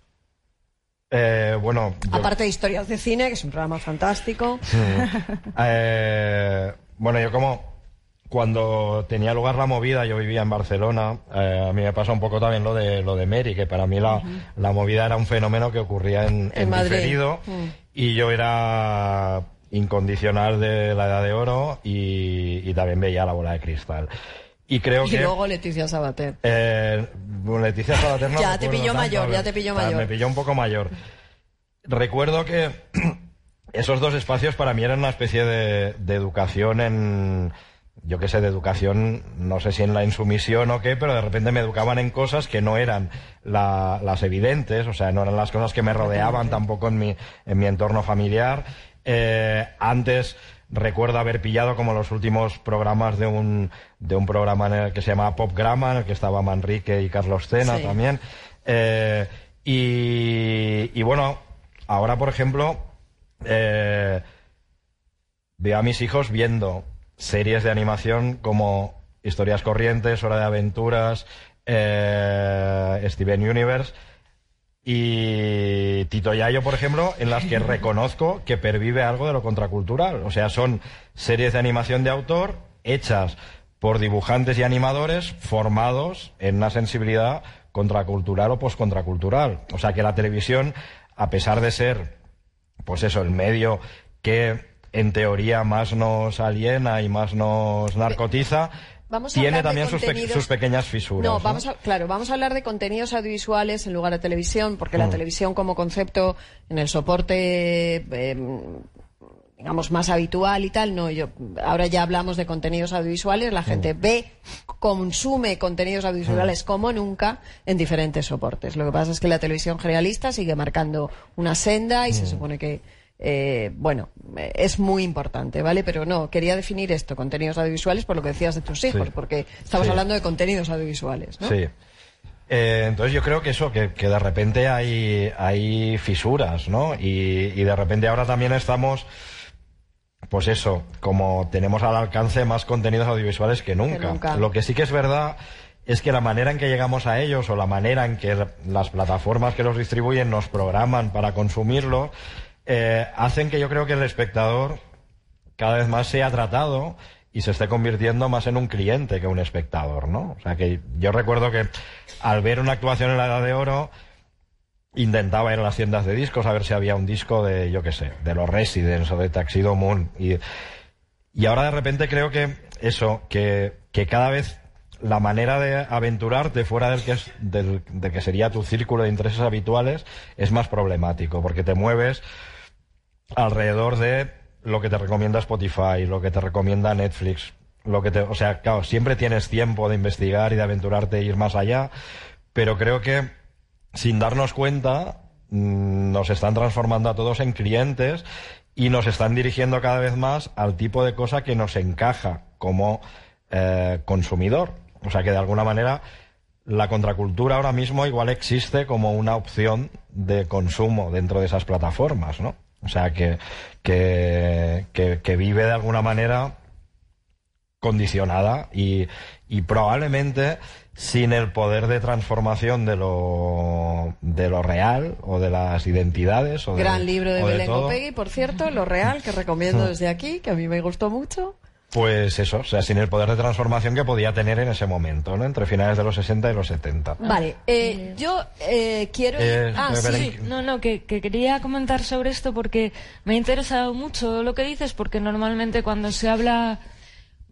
Speaker 4: Eh, bueno, yo-
Speaker 3: Aparte de Historias de Cine, que es un programa fantástico.
Speaker 4: Eh, bueno, yo como cuando tenía lugar la movida, yo vivía en Barcelona, eh, a mí me pasa un poco también lo de lo de Mary, que para mí la, la movida era un fenómeno que ocurría en,
Speaker 3: En
Speaker 4: en
Speaker 3: Madrid.
Speaker 4: diferido
Speaker 3: Mm.
Speaker 4: y yo era incondicional de la edad de oro y, y también veía la bola de cristal. Y creo
Speaker 3: Y
Speaker 4: que...
Speaker 3: luego Leticia Sabater.
Speaker 4: Eh, Leticia Sabater no
Speaker 3: Ya te pilló
Speaker 4: tanto,
Speaker 3: mayor, ya te pilló mayor.
Speaker 4: Me pilló un poco mayor. Recuerdo que esos dos espacios para mí eran una especie de, de educación en, yo qué sé, de educación, no sé si en la insumisión o qué, pero de repente me educaban en cosas que no eran la- las evidentes, o sea, no eran las cosas que me rodeaban tampoco en mi, en mi entorno familiar. Eh, antes recuerdo haber pillado como los últimos programas de un, de un programa en el que se llamaba Popgrama, en el que estaba Manrique y Carlos Cena
Speaker 3: Sí.
Speaker 4: también. Eh, y, y bueno, ahora por ejemplo, eh, veo a mis hijos viendo series de animación como Historias Corrientes, Hora de Aventuras, eh, Steven Universe y Tito Yayo, por ejemplo, en las que reconozco que pervive algo de lo contracultural. O sea, son series de animación de autor hechas por dibujantes y animadores formados en una sensibilidad contracultural o postcontracultural. O sea, que la televisión, a pesar de ser pues eso, el medio que en teoría más nos aliena y más nos narcotiza,
Speaker 3: Vamos a
Speaker 4: tiene también sus, pe- sus pequeñas fisuras.
Speaker 3: No,
Speaker 4: ¿no?
Speaker 3: vamos a, claro, vamos a hablar de contenidos audiovisuales en lugar de televisión, porque la
Speaker 4: Mm.
Speaker 3: televisión como concepto en el soporte, eh, digamos, más habitual y tal, no, yo, ahora ya hablamos de contenidos audiovisuales, la gente
Speaker 4: Mm.
Speaker 3: ve, consume contenidos audiovisuales como nunca en diferentes soportes. Lo que pasa es que la televisión generalista sigue marcando una senda y se
Speaker 4: Mm.
Speaker 3: supone que eh, bueno, es muy importante, ¿vale? Pero no, quería definir esto, contenidos audiovisuales, por lo que decías de tus hijos,
Speaker 4: Sí.
Speaker 3: porque estamos
Speaker 4: Sí.
Speaker 3: hablando de contenidos audiovisuales, ¿no?
Speaker 4: Sí. Eh, entonces yo creo que eso, que, que de repente hay, hay fisuras, ¿no? Y, y de repente ahora también estamos, pues eso, como tenemos al alcance más contenidos audiovisuales que nunca.
Speaker 3: nunca.
Speaker 4: Lo que sí que es verdad es que la manera en que llegamos a ellos o la manera en que las plataformas que los distribuyen nos programan para consumirlo, eh, hacen que yo creo que el espectador cada vez más sea tratado y se esté convirtiendo más en un cliente que un espectador, ¿no? O sea que yo recuerdo que al ver una actuación en la Edad de Oro intentaba ir a las tiendas de discos a ver si había un disco de, yo qué sé, de los Residents o de Taxido Moon y, y ahora de repente creo que eso, que, que cada vez la manera de aventurarte fuera del que, es, del, de que sería tu círculo de intereses habituales es más problemático, porque te mueves alrededor de lo que te recomienda Spotify, lo que te recomienda Netflix, lo que te, o sea, claro, siempre tienes tiempo de investigar y de aventurarte e ir más allá, pero creo que sin darnos cuenta mm, nos están transformando a todos en clientes y nos están dirigiendo cada vez más al tipo de cosa que nos encaja como eh, consumidor. O sea que de alguna manera la contracultura ahora mismo igual existe como una opción de consumo dentro de esas plataformas, ¿no? O sea que, que, que, que vive de alguna manera condicionada y, y probablemente sin el poder de transformación de lo, de lo real o de las identidades. O de-
Speaker 3: Gran libro de
Speaker 4: o
Speaker 3: Belén. Opegui, por cierto, Lo Real, que recomiendo desde aquí, que a mí me gustó mucho.
Speaker 4: Pues eso, o sea, sin el poder de transformación que podía tener en ese momento, ¿no? Entre finales de los 60 y los 70.
Speaker 3: Vale, eh, yo eh, quiero...
Speaker 4: Eh,
Speaker 3: ah, sí.
Speaker 6: Sí, no, no, que, que quería comentar sobre esto porque me ha interesado mucho lo que dices, porque normalmente cuando se habla,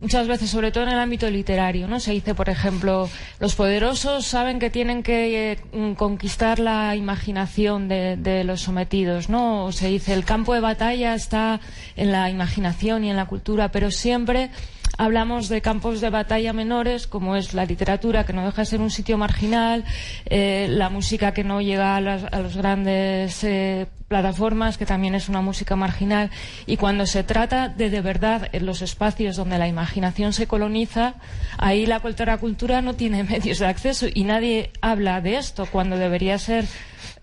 Speaker 6: muchas veces, sobre todo en el ámbito literario, ¿no? Se dice, por ejemplo, los poderosos saben que tienen que eh, mm, conquistar la imaginación de, de los sometidos, ¿no? O se dice, el campo de batalla está en la imaginación y en la cultura, pero siempre hablamos de campos de batalla menores, como es la literatura, que no deja de ser un sitio marginal, eh, la música que no llega a las, a los grandes eh, plataformas, que también es una música marginal, y cuando se trata de de verdad en los espacios donde la imaginación se coloniza, ahí la cultura no tiene medios de acceso y nadie habla de esto cuando debería ser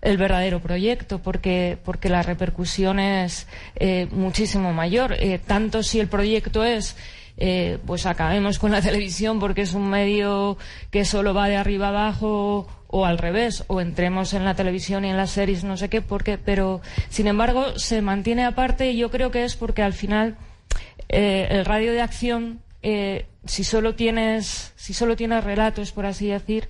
Speaker 6: el verdadero proyecto porque, porque la repercusión es eh, muchísimo mayor. Eh, tanto si el proyecto es eh, pues acabemos con la televisión porque es un medio que solo va de arriba abajo o al revés, o entremos en la televisión y en las series, no sé qué, porque, pero sin embargo se mantiene aparte y yo creo que es porque al final el radio de acción, si solo tienes, si solo tienes relatos, por así decir,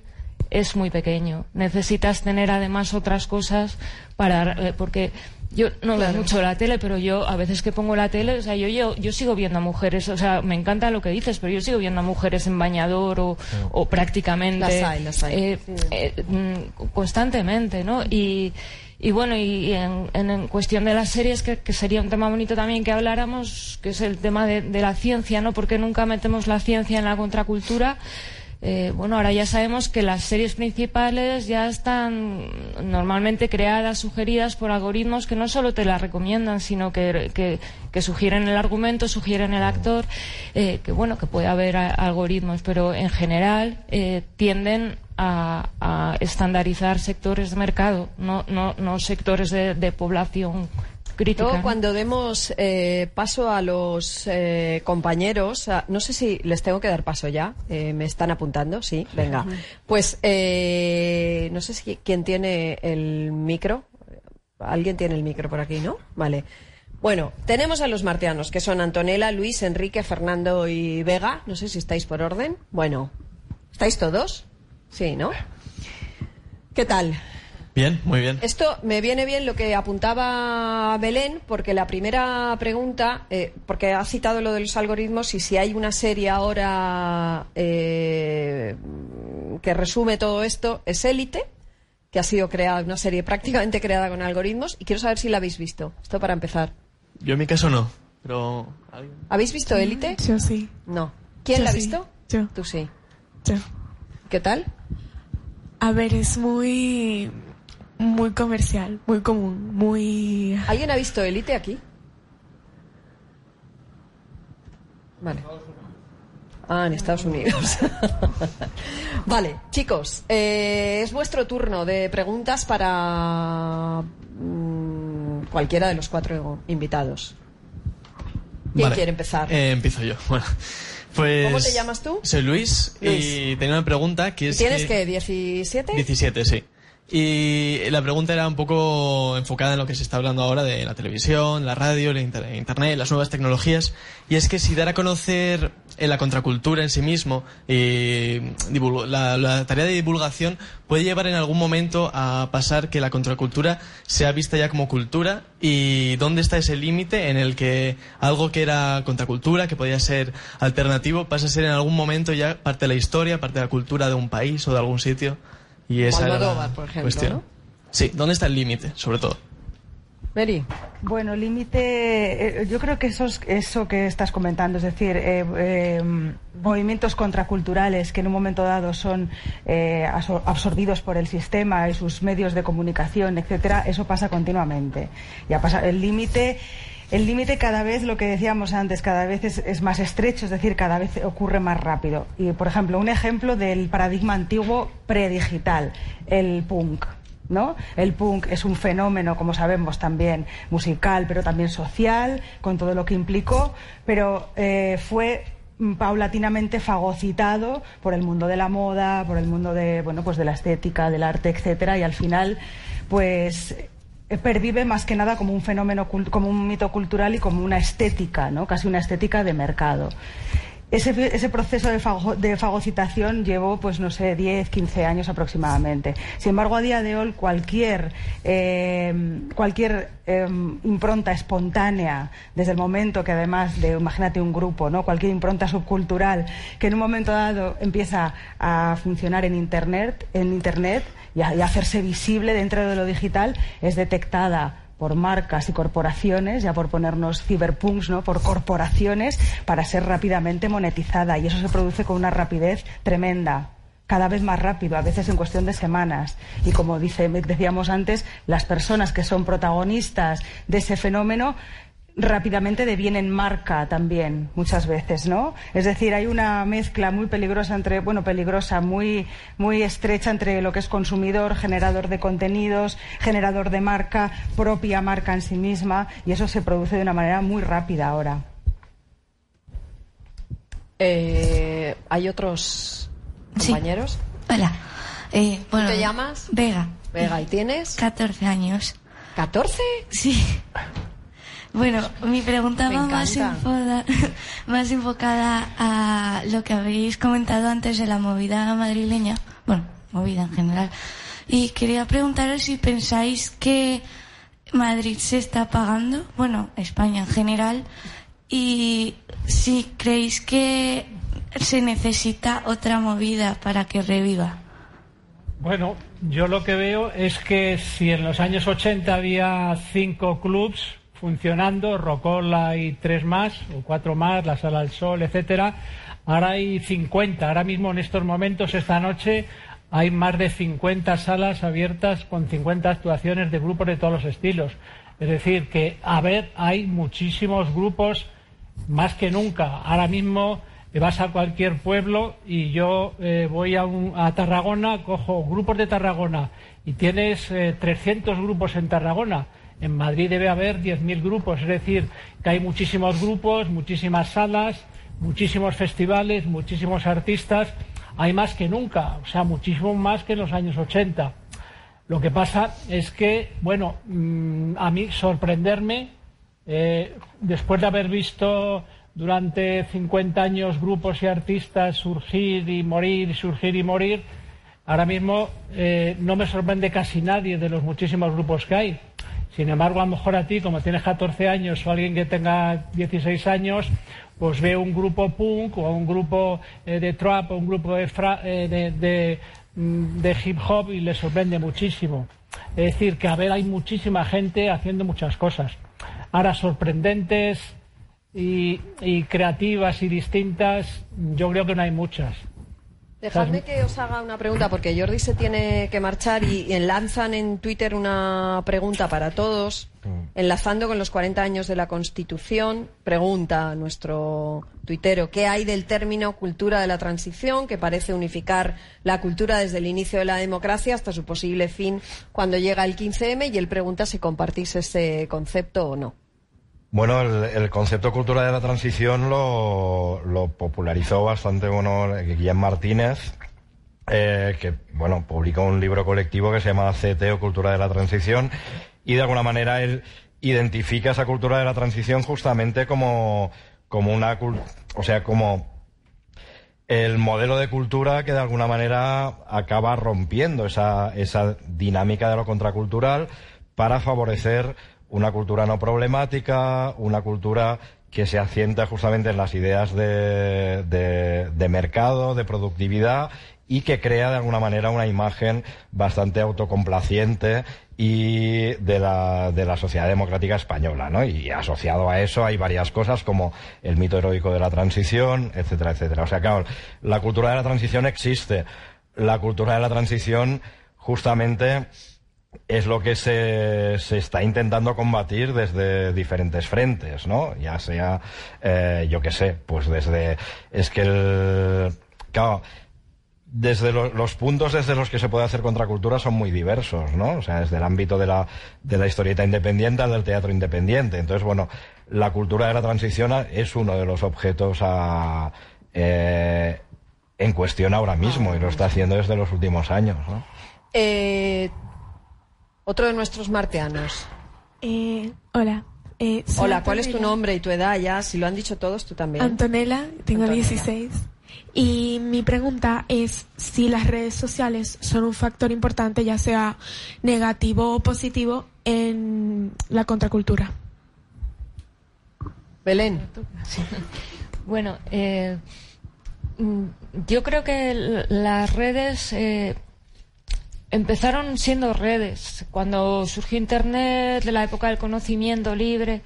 Speaker 6: es muy pequeño. Necesitas tener además otras cosas para eh, porque yo no veo mucho la tele, pero yo a veces que pongo la tele, o sea, yo, yo, yo sigo viendo a mujeres, o sea, me encanta lo que dices, pero yo sigo viendo a mujeres en bañador o, o prácticamente
Speaker 3: las hay, las hay.
Speaker 6: Eh, eh, mm, constantemente, ¿no? Y, y bueno, y, en, en, cuestión de las series, que, que, sería un tema bonito también que habláramos, que es el tema de, de la ciencia, ¿no? Porque nunca metemos la ciencia en la contracultura. Eh, bueno, ahora ya sabemos que las series principales ya están normalmente creadas, sugeridas por algoritmos que no solo te las recomiendan, sino que, que, sugieren el argumento, sugieren el actor, eh, que bueno, que puede haber algoritmos, pero en general eh, tienden a, estandarizar sectores de mercado, no, no, no sectores de población Luego,
Speaker 3: cuando demos eh, paso a los eh, compañeros, no sé si les tengo que dar paso ya, eh, me están apuntando, sí, venga. Pues eh, no sé si quién tiene el micro. Alguien tiene el micro por aquí, ¿no? Vale. Bueno, tenemos a los martianos, que son Antonella, Luis, Enrique, Fernando y Vega. No sé si estáis por orden. Bueno, ¿estáis todos? Sí, ¿no? ¿Qué tal?
Speaker 8: Bien, muy bien.
Speaker 3: Esto me viene bien lo que apuntaba Belén, porque la primera pregunta, eh, porque ha citado lo de los algoritmos y si hay una serie ahora eh, que resume todo esto, es Élite, que ha sido creada, una serie prácticamente creada con algoritmos, y quiero saber si la habéis visto. Esto para empezar.
Speaker 8: Yo en mi caso no, pero...
Speaker 3: ¿Habéis visto Élite?
Speaker 9: Yo sí.
Speaker 3: No. ¿Quién la ha visto?
Speaker 9: Yo.
Speaker 3: Tú sí.
Speaker 9: Yo.
Speaker 3: ¿Qué tal?
Speaker 9: A ver, es muy muy comercial, muy común, muy...
Speaker 3: ¿Alguien ha visto Elite aquí? Vale. Ah, en Estados Unidos. vale, chicos, eh, es vuestro turno de preguntas para mm, cualquiera de los cuatro invitados. ¿Quién quiere empezar?
Speaker 8: Eh, empiezo yo. Bueno, pues
Speaker 3: ¿Cómo te llamas tú?
Speaker 8: Soy Luis, y tengo una pregunta que es...
Speaker 3: ¿Tienes que, que 17?
Speaker 8: 17, sí. Y la pregunta era un poco enfocada en lo que se está hablando ahora de la televisión, la radio, la internet, las nuevas tecnologías. Y es que si dar a conocer la contracultura en sí mismo y la, la, tarea de divulgación puede llevar en algún momento a pasar que la contracultura sea vista ya como cultura y dónde está ese límite en el que algo que era contracultura, que podía ser alternativo, pasa a ser en algún momento ya parte de la historia, parte de la cultura de un país o de algún sitio. Y esa
Speaker 3: Almodóvar, por ejemplo,
Speaker 8: cuestión.
Speaker 3: ¿no?
Speaker 8: Sí, ¿dónde está el límite, sobre todo?
Speaker 3: Mary.
Speaker 7: Bueno, el límite, eh, yo creo que eso, es, eso que estás comentando, es decir, eh, eh, movimientos contraculturales que en un momento dado son eh, absorbidos por el sistema y sus medios de comunicación, etcétera, eso pasa continuamente. Ya pasa el límite. El límite cada vez, lo que decíamos antes, cada vez es, más estrecho, es decir, cada vez ocurre más rápido. Y, por ejemplo, un ejemplo del paradigma antiguo predigital, el punk. ¿No? El punk es un fenómeno, como sabemos, también musical, pero también social, con todo lo que implicó, pero eh, fue paulatinamente fagocitado por el mundo de la moda, por el mundo de, bueno, pues de la estética, del arte, etcétera, y al final, pues pervive más que nada como un fenómeno, como un mito cultural y como una estética, ¿no? Casi una estética de mercado. Ese, ese proceso de, fago, de, fagocitación llevó, pues no sé, 10, 15 años aproximadamente. Sin embargo, a día de hoy, cualquier, eh, cualquier eh, impronta espontánea, desde el momento que además de, imagínate un grupo, ¿no? cualquier impronta subcultural que en un momento dado empieza a funcionar en Internet, en Internet y, hacerse visible dentro de lo digital, es detectada por marcas y corporaciones, ya por ponernos ciberpunks, ¿no? Por corporaciones para ser rápidamente monetizada y eso se produce con una rapidez tremenda cada vez más rápido, a veces en cuestión de semanas. Y como dice, decíamos antes, las personas que son protagonistas de ese fenómeno rápidamente devienen marca también muchas veces, ¿no? Es decir, hay una mezcla muy peligrosa entre, bueno, peligrosa, muy, muy estrecha entre lo que es consumidor, generador de contenidos, generador de marca, propia marca en sí misma, y eso se produce de una manera muy rápida ahora.
Speaker 3: Eh, ¿Hay otros compañeros?
Speaker 10: Hola. Eh,
Speaker 3: ¿Tú
Speaker 10: bueno,
Speaker 3: te llamas?
Speaker 10: Vega.
Speaker 3: Vega, ¿y tienes?
Speaker 10: 14 años.
Speaker 3: ¿14?
Speaker 10: Sí. Bueno, mi pregunta va más,
Speaker 3: encanta.
Speaker 10: enfoda- más enfocada a lo que habéis comentado antes de la movida madrileña, bueno, movida en general. Y quería preguntaros si pensáis que Madrid se está apagando, bueno, España en general, y si creéis que se necesita otra movida para que reviva.
Speaker 5: Bueno, yo lo que veo es que si en los años 80 había cinco clubs funcionando, Rocola y tres más, o cuatro más, la Sala del Sol, etcétera, ahora hay 50. Ahora mismo, en estos momentos, esta noche, hay más de 50 salas abiertas con 50 actuaciones de grupos de todos los estilos. Es decir, que, a ver, hay muchísimos grupos más que nunca. Ahora mismo eh, vas a cualquier pueblo y yo eh, voy a, un- a Tarragona, cojo grupos de Tarragona y tienes eh, 300 grupos en Tarragona. En Madrid debe haber 10.000 grupos, es decir, que hay muchísimos grupos, muchísimas salas, muchísimos festivales, muchísimos artistas. Hay más que nunca, o sea, muchísimo más que en los años 80. Lo que pasa es que, bueno, mm, a mí sorprenderme, eh, después de haber visto durante 50 años grupos y artistas surgir y morir, surgir y morir, ahora mismo eh, no me sorprende casi nadie de los muchísimos grupos que hay. Sin embargo, a lo mejor a ti, como tienes 14 años o alguien que tenga 16 años, pues ve un grupo punk o un grupo eh, de trap o un grupo de, fra- eh, mm, de hip hop y le sorprende muchísimo. Es decir, que a ver, hay muchísima gente haciendo muchas cosas. Ahora, sorprendentes y creativas y distintas, yo creo que no hay muchas.
Speaker 3: Dejadme que os haga una pregunta, porque Jordi se tiene que marchar y, y lanzan en Twitter una pregunta para todos, enlazando con los 40 años de la Constitución. Pregunta a nuestro tuitero, ¿qué hay del término cultura de la transición, que parece unificar la cultura desde el inicio de la democracia hasta su posible fin cuando llega el 15M? Y él pregunta si compartís ese concepto o no.
Speaker 4: Bueno, el, concepto cultura de la transición lo, popularizó bastante bueno Guillem Martínez, eh, que bueno publicó un libro colectivo que se llama CT o Cultura de la Transición y de alguna manera él identifica esa cultura de la transición justamente como, como una o sea como el modelo de cultura que de alguna manera acaba rompiendo esa, esa dinámica de lo contracultural para favorecer una cultura no problemática, una cultura que se asienta justamente en las ideas de, de- mercado, de productividad y que crea de alguna manera una imagen bastante autocomplaciente y de la, de la sociedad democrática española, ¿no? Y asociado a eso hay varias cosas como el mito heroico de la transición, etcétera, etcétera. O sea, claro, la cultura de la transición existe. La cultura de la transición justamente es lo que se, se está intentando combatir desde diferentes frentes, ¿no? Ya sea, eh, yo qué sé, pues desde... Es que el... Claro, desde lo- los puntos desde los que se puede hacer contracultura son muy diversos, ¿no? O sea, desde el ámbito de la, de la historieta independiente al del teatro independiente. Entonces, bueno, la cultura de la transición es uno de los objetos eh, en cuestión ahora mismo y lo está haciendo desde los últimos años, ¿no?
Speaker 3: Eh, otro de nuestros marteanos.
Speaker 9: Eh, hola. Eh,
Speaker 3: Hola, ¿cuál es tu nombre y tu edad ya? Si lo han dicho todos, tú también.
Speaker 9: Antonella, tengo
Speaker 3: Antonella.
Speaker 9: 16. Y mi pregunta es si las redes sociales son un factor importante, ya sea negativo o positivo, en la contracultura.
Speaker 3: Belén.
Speaker 6: Bueno, eh, mm, yo creo que las redes eh, empezaron siendo redes. Cuando surgió Internet, de la época del conocimiento libre,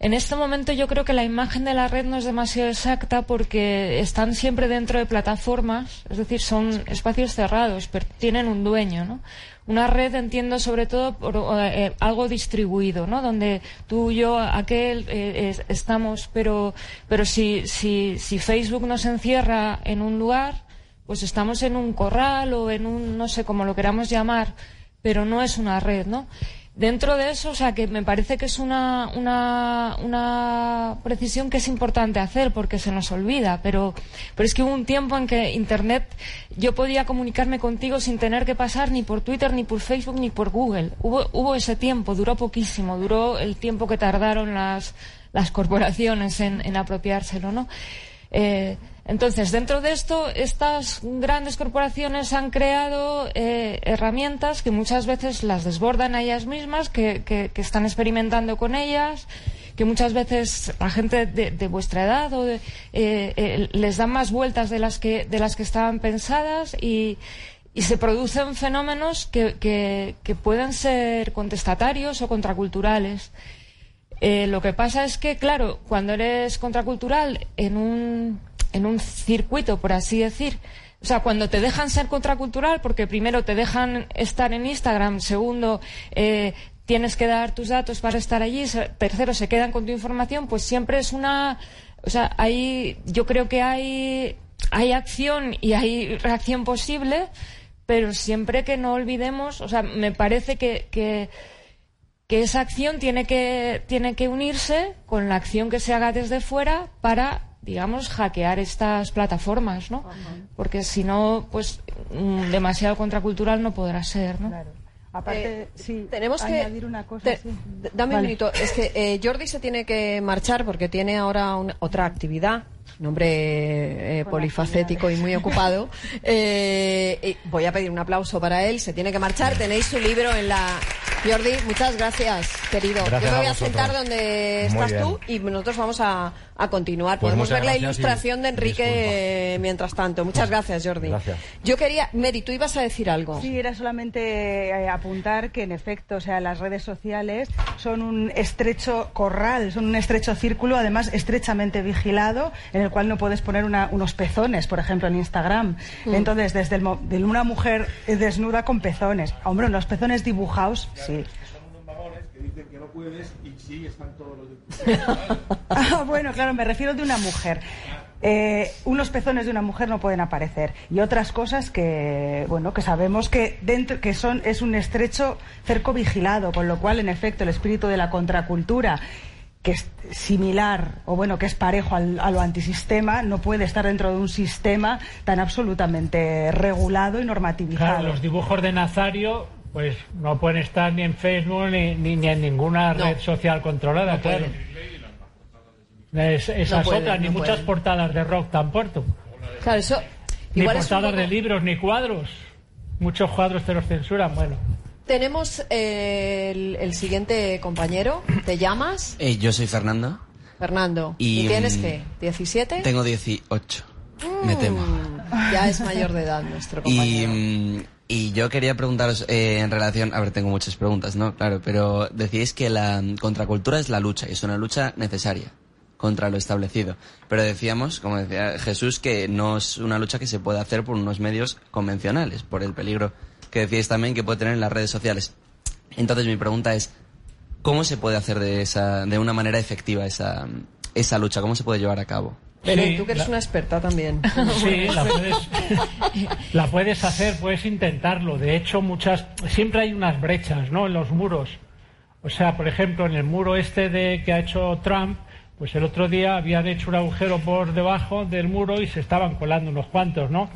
Speaker 6: en este momento yo creo que la imagen de la red no es demasiado exacta porque están siempre dentro de plataformas, es decir, son espacios cerrados, pero tienen un dueño, ¿no? Una red entiendo sobre todo por eh, algo distribuido, ¿no? Donde tú, yo, aquel eh, es- estamos, pero, pero si, si, si Facebook nos encierra en un lugar, pues estamos en un corral o en un, no sé cómo lo queramos llamar, pero no es una red, ¿no? Dentro de eso, o sea, que me parece que es una, una, una precisión que es importante hacer porque se nos olvida, pero, pero es que hubo un tiempo en que Internet yo podía comunicarme contigo sin tener que pasar ni por Twitter, ni por Facebook, ni por Google. Hubo, hubo ese tiempo, duró poquísimo, duró el tiempo que tardaron las, las corporaciones en, apropiárselo, ¿no? Eh, entonces, dentro de esto, estas grandes corporaciones han creado eh, herramientas que muchas veces las desbordan a ellas mismas, que, están experimentando con ellas, que muchas veces la gente de, vuestra edad o de- eh, eh, les dan más vueltas de las que, de las que estaban pensadas y, se producen fenómenos que, pueden ser contestatarios o contraculturales. Lo que pasa es que, claro, cuando eres contracultural en un, en un circuito, por así decir, o sea, cuando te dejan ser contracultural, porque primero te dejan estar en Instagram, segundo, eh, tienes que dar tus datos para estar allí, tercero, se quedan con tu información, pues siempre es una. O sea, hay, yo creo que hay, hay acción y hay reacción posible, pero siempre que no olvidemos, o sea, me parece que, que que esa acción tiene que, tiene que unirse con la acción que se haga desde fuera para, digamos, hackear estas plataformas, ¿no? Porque si no, pues mm, demasiado contracultural no podrá ser, ¿no?
Speaker 7: Aparte,
Speaker 3: Eh,
Speaker 7: sí,
Speaker 3: tenemos que
Speaker 7: añadir una cosa.
Speaker 3: te-
Speaker 7: sí.
Speaker 3: d- Dame un minuto. Es que eh, Jordi se tiene que marchar porque tiene ahora una- otra actividad. Un hombre eh, polifacético y muy ocupado. Eh, y voy a pedir un aplauso para él. Se tiene que marchar. Tenéis su libro en la. Jordi, muchas gracias, querido.
Speaker 4: Gracias
Speaker 3: Yo me voy a, sentar donde
Speaker 4: Muy
Speaker 3: estás tú y nosotros vamos a, a continuar.
Speaker 4: Pues
Speaker 3: Podemos ver la
Speaker 4: y
Speaker 3: ilustración de Enrique
Speaker 4: disculpa.
Speaker 3: mientras tanto. Muchas gracias, Jordi.
Speaker 4: Gracias.
Speaker 3: Yo quería. Mary, tú ibas a decir algo.
Speaker 7: Sí, era solamente eh, apuntar que en efecto, o sea, las redes sociales son un estrecho corral, son un estrecho círculo, además estrechamente vigilado, en el cual no puedes poner una- unos pezones, por ejemplo, en Instagram.
Speaker 3: Mm.
Speaker 7: Entonces, desde el mo- de una mujer eh, desnuda con pezones, hombre, unos pezones dibujados, sí.
Speaker 11: Y sí están todos los
Speaker 7: Ah, bueno, claro, me refiero de una mujer. Eh, unos pezones de una mujer no pueden aparecer y otras cosas que bueno que sabemos que dentro que son es un estrecho cerco vigilado con lo cual en efecto el espíritu de la contracultura que es similar o bueno que es parejo al- a lo antisistema no puede estar dentro de un sistema tan absolutamente regulado y normativizado
Speaker 5: Claro, los dibujos de Nazario pues no pueden estar ni en Facebook ni, ni, ni en ninguna
Speaker 3: No.
Speaker 5: red social controlada,
Speaker 3: No
Speaker 5: claro. Es- esas
Speaker 3: No pueden,
Speaker 5: otras, ni
Speaker 3: no
Speaker 5: muchas
Speaker 3: pueden.
Speaker 5: portadas de rock tampoco.
Speaker 3: Claro, eso.
Speaker 5: Ni
Speaker 3: igual
Speaker 5: portadas
Speaker 3: poco-
Speaker 5: de libros, ni cuadros. Muchos cuadros te los censuran, bueno.
Speaker 3: Tenemos eh, el, el siguiente compañero. ¿Te llamas?
Speaker 12: Eh, yo soy Fernando.
Speaker 3: Fernando.
Speaker 12: Y,
Speaker 3: ¿Y, tienes
Speaker 12: mm,
Speaker 3: qué? ¿17?
Speaker 12: Tengo 18. Me temo.
Speaker 3: Mm, Ya es mayor de edad nuestro
Speaker 12: Y,
Speaker 3: compañero.
Speaker 12: mm, y yo quería preguntaros eh, en relación, a ver, tengo muchas preguntas, ¿no? Claro, pero decíais que la contracultura es la lucha y es una lucha necesaria contra lo establecido. Pero decíamos, como decía Jesús, que no es una lucha que se puede hacer por unos medios convencionales, por el peligro que decíais también que puede tener en las redes sociales. Entonces mi pregunta es, ¿cómo se puede hacer de, esa, de una manera efectiva esa, esa lucha? ¿Cómo se puede llevar a cabo?
Speaker 3: Belén,
Speaker 5: Sí,
Speaker 3: tú que eres
Speaker 5: la-
Speaker 3: una experta también.
Speaker 5: Sí, la puedes, la puedes hacer, puedes intentarlo. De hecho, muchas, siempre hay unas brechas, ¿no? En los muros. O sea, por ejemplo, en el muro este de que ha hecho Trump, pues el otro día habían hecho un agujero por debajo del muro y se estaban colando unos cuantos, ¿no?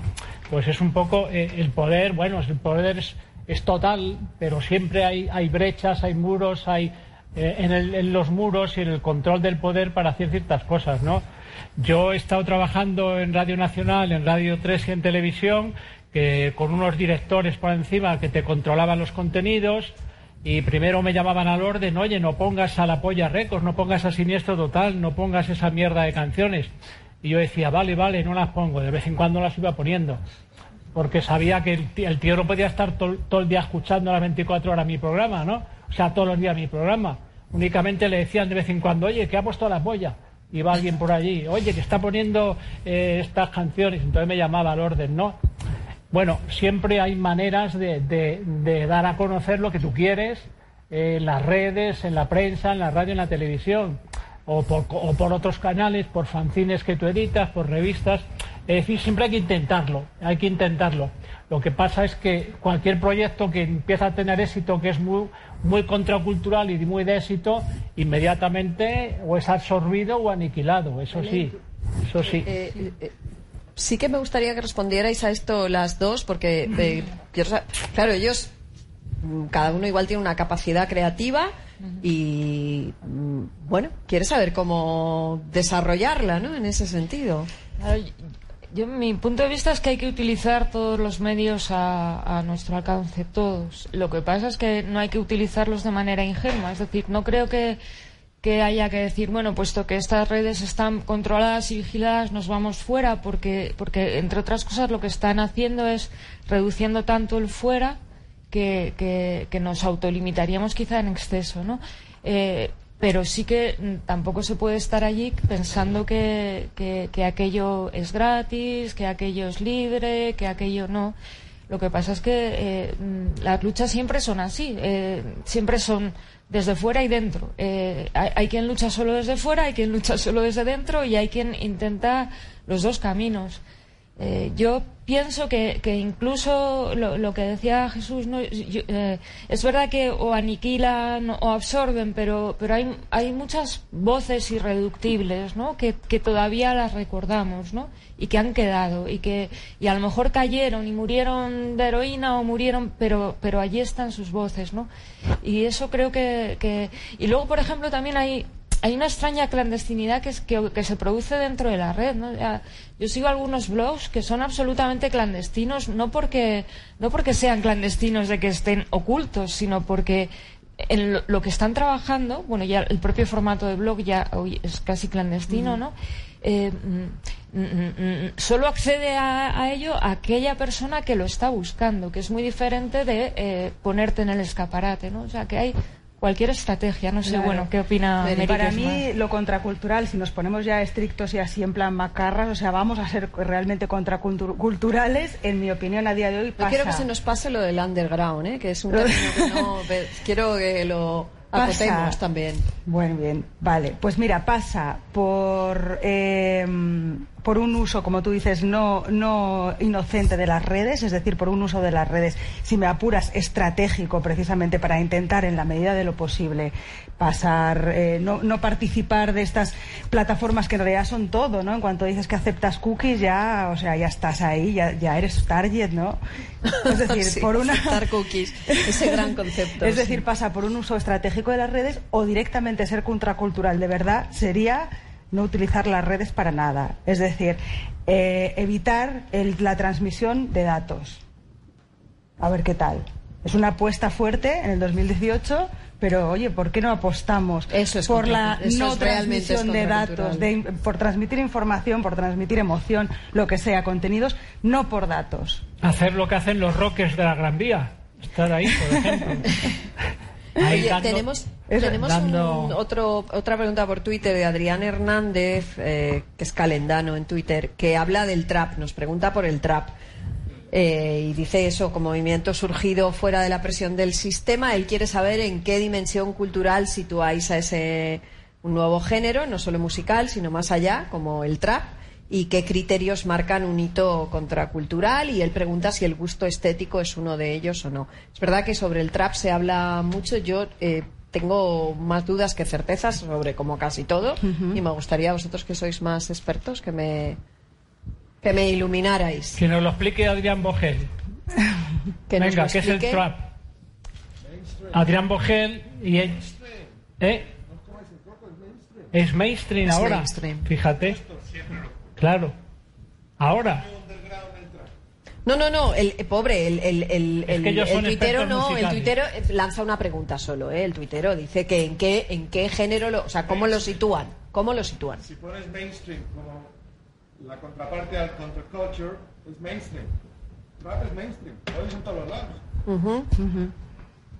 Speaker 5: Pues es un poco eh, el poder, bueno, el poder es, es total, pero siempre hay, hay brechas, hay muros, hay eh, en, el- en los muros y en el control del poder para hacer ciertas cosas, ¿no? Yo he estado trabajando en Radio Nacional, en Radio 3 y en televisión, que con unos directores por encima que te controlaban los contenidos y primero me llamaban al orden, oye, no pongas a la polla récords, no pongas a siniestro total, no pongas esa mierda de canciones. Y yo decía, vale, vale, no las pongo, de vez en cuando las iba poniendo. porque sabía que el tío, no podía estar todo el día escuchando a las 24 horas mi programa, ¿no? O sea, todos los días mi programa. Únicamente le decían de vez en cuando, oye, que ha puesto la polla. Iba alguien por allí, oye, que está poniendo eh, estas canciones. Entonces me llamaba al orden, ¿no? Bueno, siempre hay maneras de, dar a conocer lo que tú quieres en las redes, en la prensa, en la radio, en la televisión, o por, o por otros canales, por fanzines que tú editas, por revistas. Es decir, siempre hay que intentarlo, hay que intentarlo. Lo que pasa es que cualquier proyecto que empieza a tener éxito, que es muy, muy contracultural y muy de éxito, inmediatamente o es absorbido o aniquilado, eso sí, eso sí.
Speaker 3: Eh, eh, sí que me gustaría que respondierais a esto las dos, porque, eh, quiero sa- claro, ellos, mm, cada uno igual tiene una capacidad creativa y, mm, bueno, quiere saber cómo desarrollarla, ¿no? En ese sentido.
Speaker 6: Yo, mi punto de vista es que hay que utilizar todos los medios a, a nuestro alcance, todos. Lo que pasa es que no hay que utilizarlos de manera ingenua. Es decir, no creo que, que haya que decir, bueno, puesto que estas redes están controladas y vigiladas, nos vamos fuera, porque, porque entre otras cosas lo que están haciendo es reduciendo tanto el fuera que, que, que nos autolimitaríamos quizá en exceso, ¿no? Eh, pero sí que mm, tampoco se puede estar allí pensando que, que, que aquello es gratis, que aquello es libre, que aquello no. Lo que pasa es que eh, mm, las luchas siempre son así, eh, siempre son desde fuera y dentro. Eh, hay, hay quien lucha solo desde fuera, hay quien lucha solo desde dentro y hay quien intenta los dos caminos. Eh, yo pienso que, incluso lo, lo que decía Jesús, ¿no? Yo- eh, es verdad que o aniquilan o absorben, pero, pero hay, hay muchas voces irreductibles ¿no? que, que todavía las recordamos ¿no? y que han quedado y que y a lo mejor cayeron y murieron de heroína o murieron, pero, pero allí están sus voces. ¿no? Y eso creo que, que... Y luego, por ejemplo, también hay hay una extraña clandestinidad que, es, que, que se produce dentro de la red. ¿no? Yo sigo algunos blogs que son absolutamente clandestinos, no porque, no porque sean clandestinos de que estén ocultos, sino porque en lo, lo que están trabajando, bueno, ya el propio formato de blog ya hoy es casi clandestino, ¿no? Eh, mm, mm, mm, solo accede a, a ello aquella persona que lo está buscando, que es muy diferente de eh, ponerte en el escaparate, ¿no? O sea, que hay cualquier estrategia, no sé,
Speaker 7: Claro.
Speaker 6: bueno, ¿qué opina Mary
Speaker 7: Para mí, lo contracultural, si nos ponemos ya estrictos y así en plan macarras, o sea, vamos a ser realmente contraculturales, en mi opinión, a día de hoy
Speaker 3: No
Speaker 7: pasa.
Speaker 3: quiero que se nos pase lo del underground, ¿eh? que es un término que no... Quiero que lo acotemos
Speaker 7: Pasa.
Speaker 3: también.
Speaker 7: Bueno, bien, vale. Pues mira, pasa por, eh, por un uso, como tú dices, no, no inocente de las redes, es decir, por un uso de las redes, si me apuras, estratégico, precisamente para intentar, en la medida de lo posible, pasar, eh, no, no participar de estas plataformas que en realidad son todo, ¿no? En cuanto dices que aceptas cookies, ya, o sea, ya estás ahí, ya, ya eres target, ¿no? Es decir,
Speaker 3: Sí,
Speaker 7: por una...
Speaker 3: aceptar cookies, ese gran concepto.
Speaker 7: Es
Speaker 3: sí.
Speaker 7: decir, pasa por un uso estratégico de las redes o directamente ser contracultural. De verdad, sería no utilizar las redes para nada. Es decir, eh, evitar el- la transmisión de datos. A ver qué tal. Es una apuesta fuerte en el 2018, pero oye, ¿por qué no apostamos
Speaker 3: Eso es
Speaker 7: por la
Speaker 3: eso
Speaker 7: no transmisión de datos, de por transmitir información, por transmitir emoción, lo que sea, contenidos, no por datos?
Speaker 5: Hacer lo que hacen los rockers de la Gran Vía. Estar ahí, por ejemplo. Ahí
Speaker 3: Oye,
Speaker 5: dando-
Speaker 3: tenemos,
Speaker 5: Eso,
Speaker 3: tenemos
Speaker 5: dando-
Speaker 3: un- otro, otra pregunta por Twitter de Adrián Hernández, eh, que es calendano en Twitter, que habla del trap, nos pregunta por el trap. Eh, y dice eso, como movimiento surgido fuera de la presión del sistema, él quiere saber en qué dimensión cultural situáis a ese un nuevo género, no solo musical, sino más allá, como el trap, y qué criterios marcan un hito contracultural, y él pregunta si el gusto estético es uno de ellos o no. Es verdad que sobre el trap se habla mucho, yo eh, tengo más dudas que certezas sobre como casi todo, y me gustaría vosotros que sois más expertos que me, que me iluminarais.
Speaker 5: Que nos lo explique Adrián Bogel.
Speaker 3: Que nos
Speaker 5: Venga,
Speaker 3: lo
Speaker 5: ¿qué es el trap? Adrián Bogel y él. ¿Eh? Es mainstream
Speaker 3: Es
Speaker 5: ahora.
Speaker 3: mainstream.
Speaker 5: Fíjate. Claro. Ahora.
Speaker 3: No, no, no, el eh, pobre, el, el, el,
Speaker 5: Es
Speaker 3: el- tuitero no, el tuitero eh, lanza una pregunta solo, ¿eh? El tuitero dice que en qué, en qué género, lo, o sea, cómo lo sitúan, cómo lo sitúan.
Speaker 11: Si pones mainstream como la contraparte al counterculture, es mainstream. Trap es mainstream, lo dicen todos los lados.
Speaker 3: Ujú.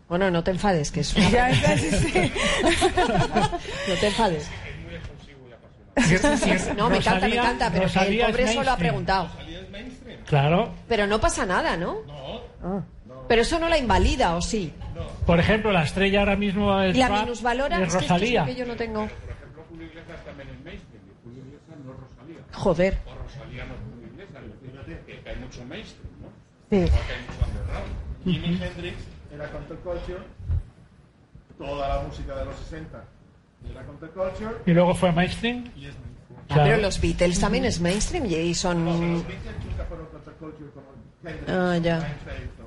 Speaker 3: Bueno, no te enfades, que es una...
Speaker 7: Ya, ya, sí, sí.
Speaker 3: no te enfades. No, me encanta, me encanta, pero que el
Speaker 5: es
Speaker 3: pobre eso lo ha
Speaker 5: mainstream.
Speaker 3: preguntado.
Speaker 5: Claro.
Speaker 3: Pero no pasa nada, ¿no? Ah. Pero eso no la invalida, ¿o sí?
Speaker 5: Por ejemplo, la estrella ahora mismo es
Speaker 3: ¿Y la
Speaker 5: rap
Speaker 3: minusvalora? Es que es que yo no tengo.
Speaker 11: Julio Iglesias también es que hay mucho mainstream, ¿no?
Speaker 7: Sí.
Speaker 11: Igual que hay mucho underground. Jimi Hendrix era counterculture, toda la música de los 60 era counterculture,
Speaker 5: Y luego fue mainstream.
Speaker 11: y es mainstream.
Speaker 3: Ah, Pero los Beatles también es mainstream y son...
Speaker 11: Los Beatles nunca fueron counterculture como Hendrix,
Speaker 3: Ah, ya.
Speaker 11: O-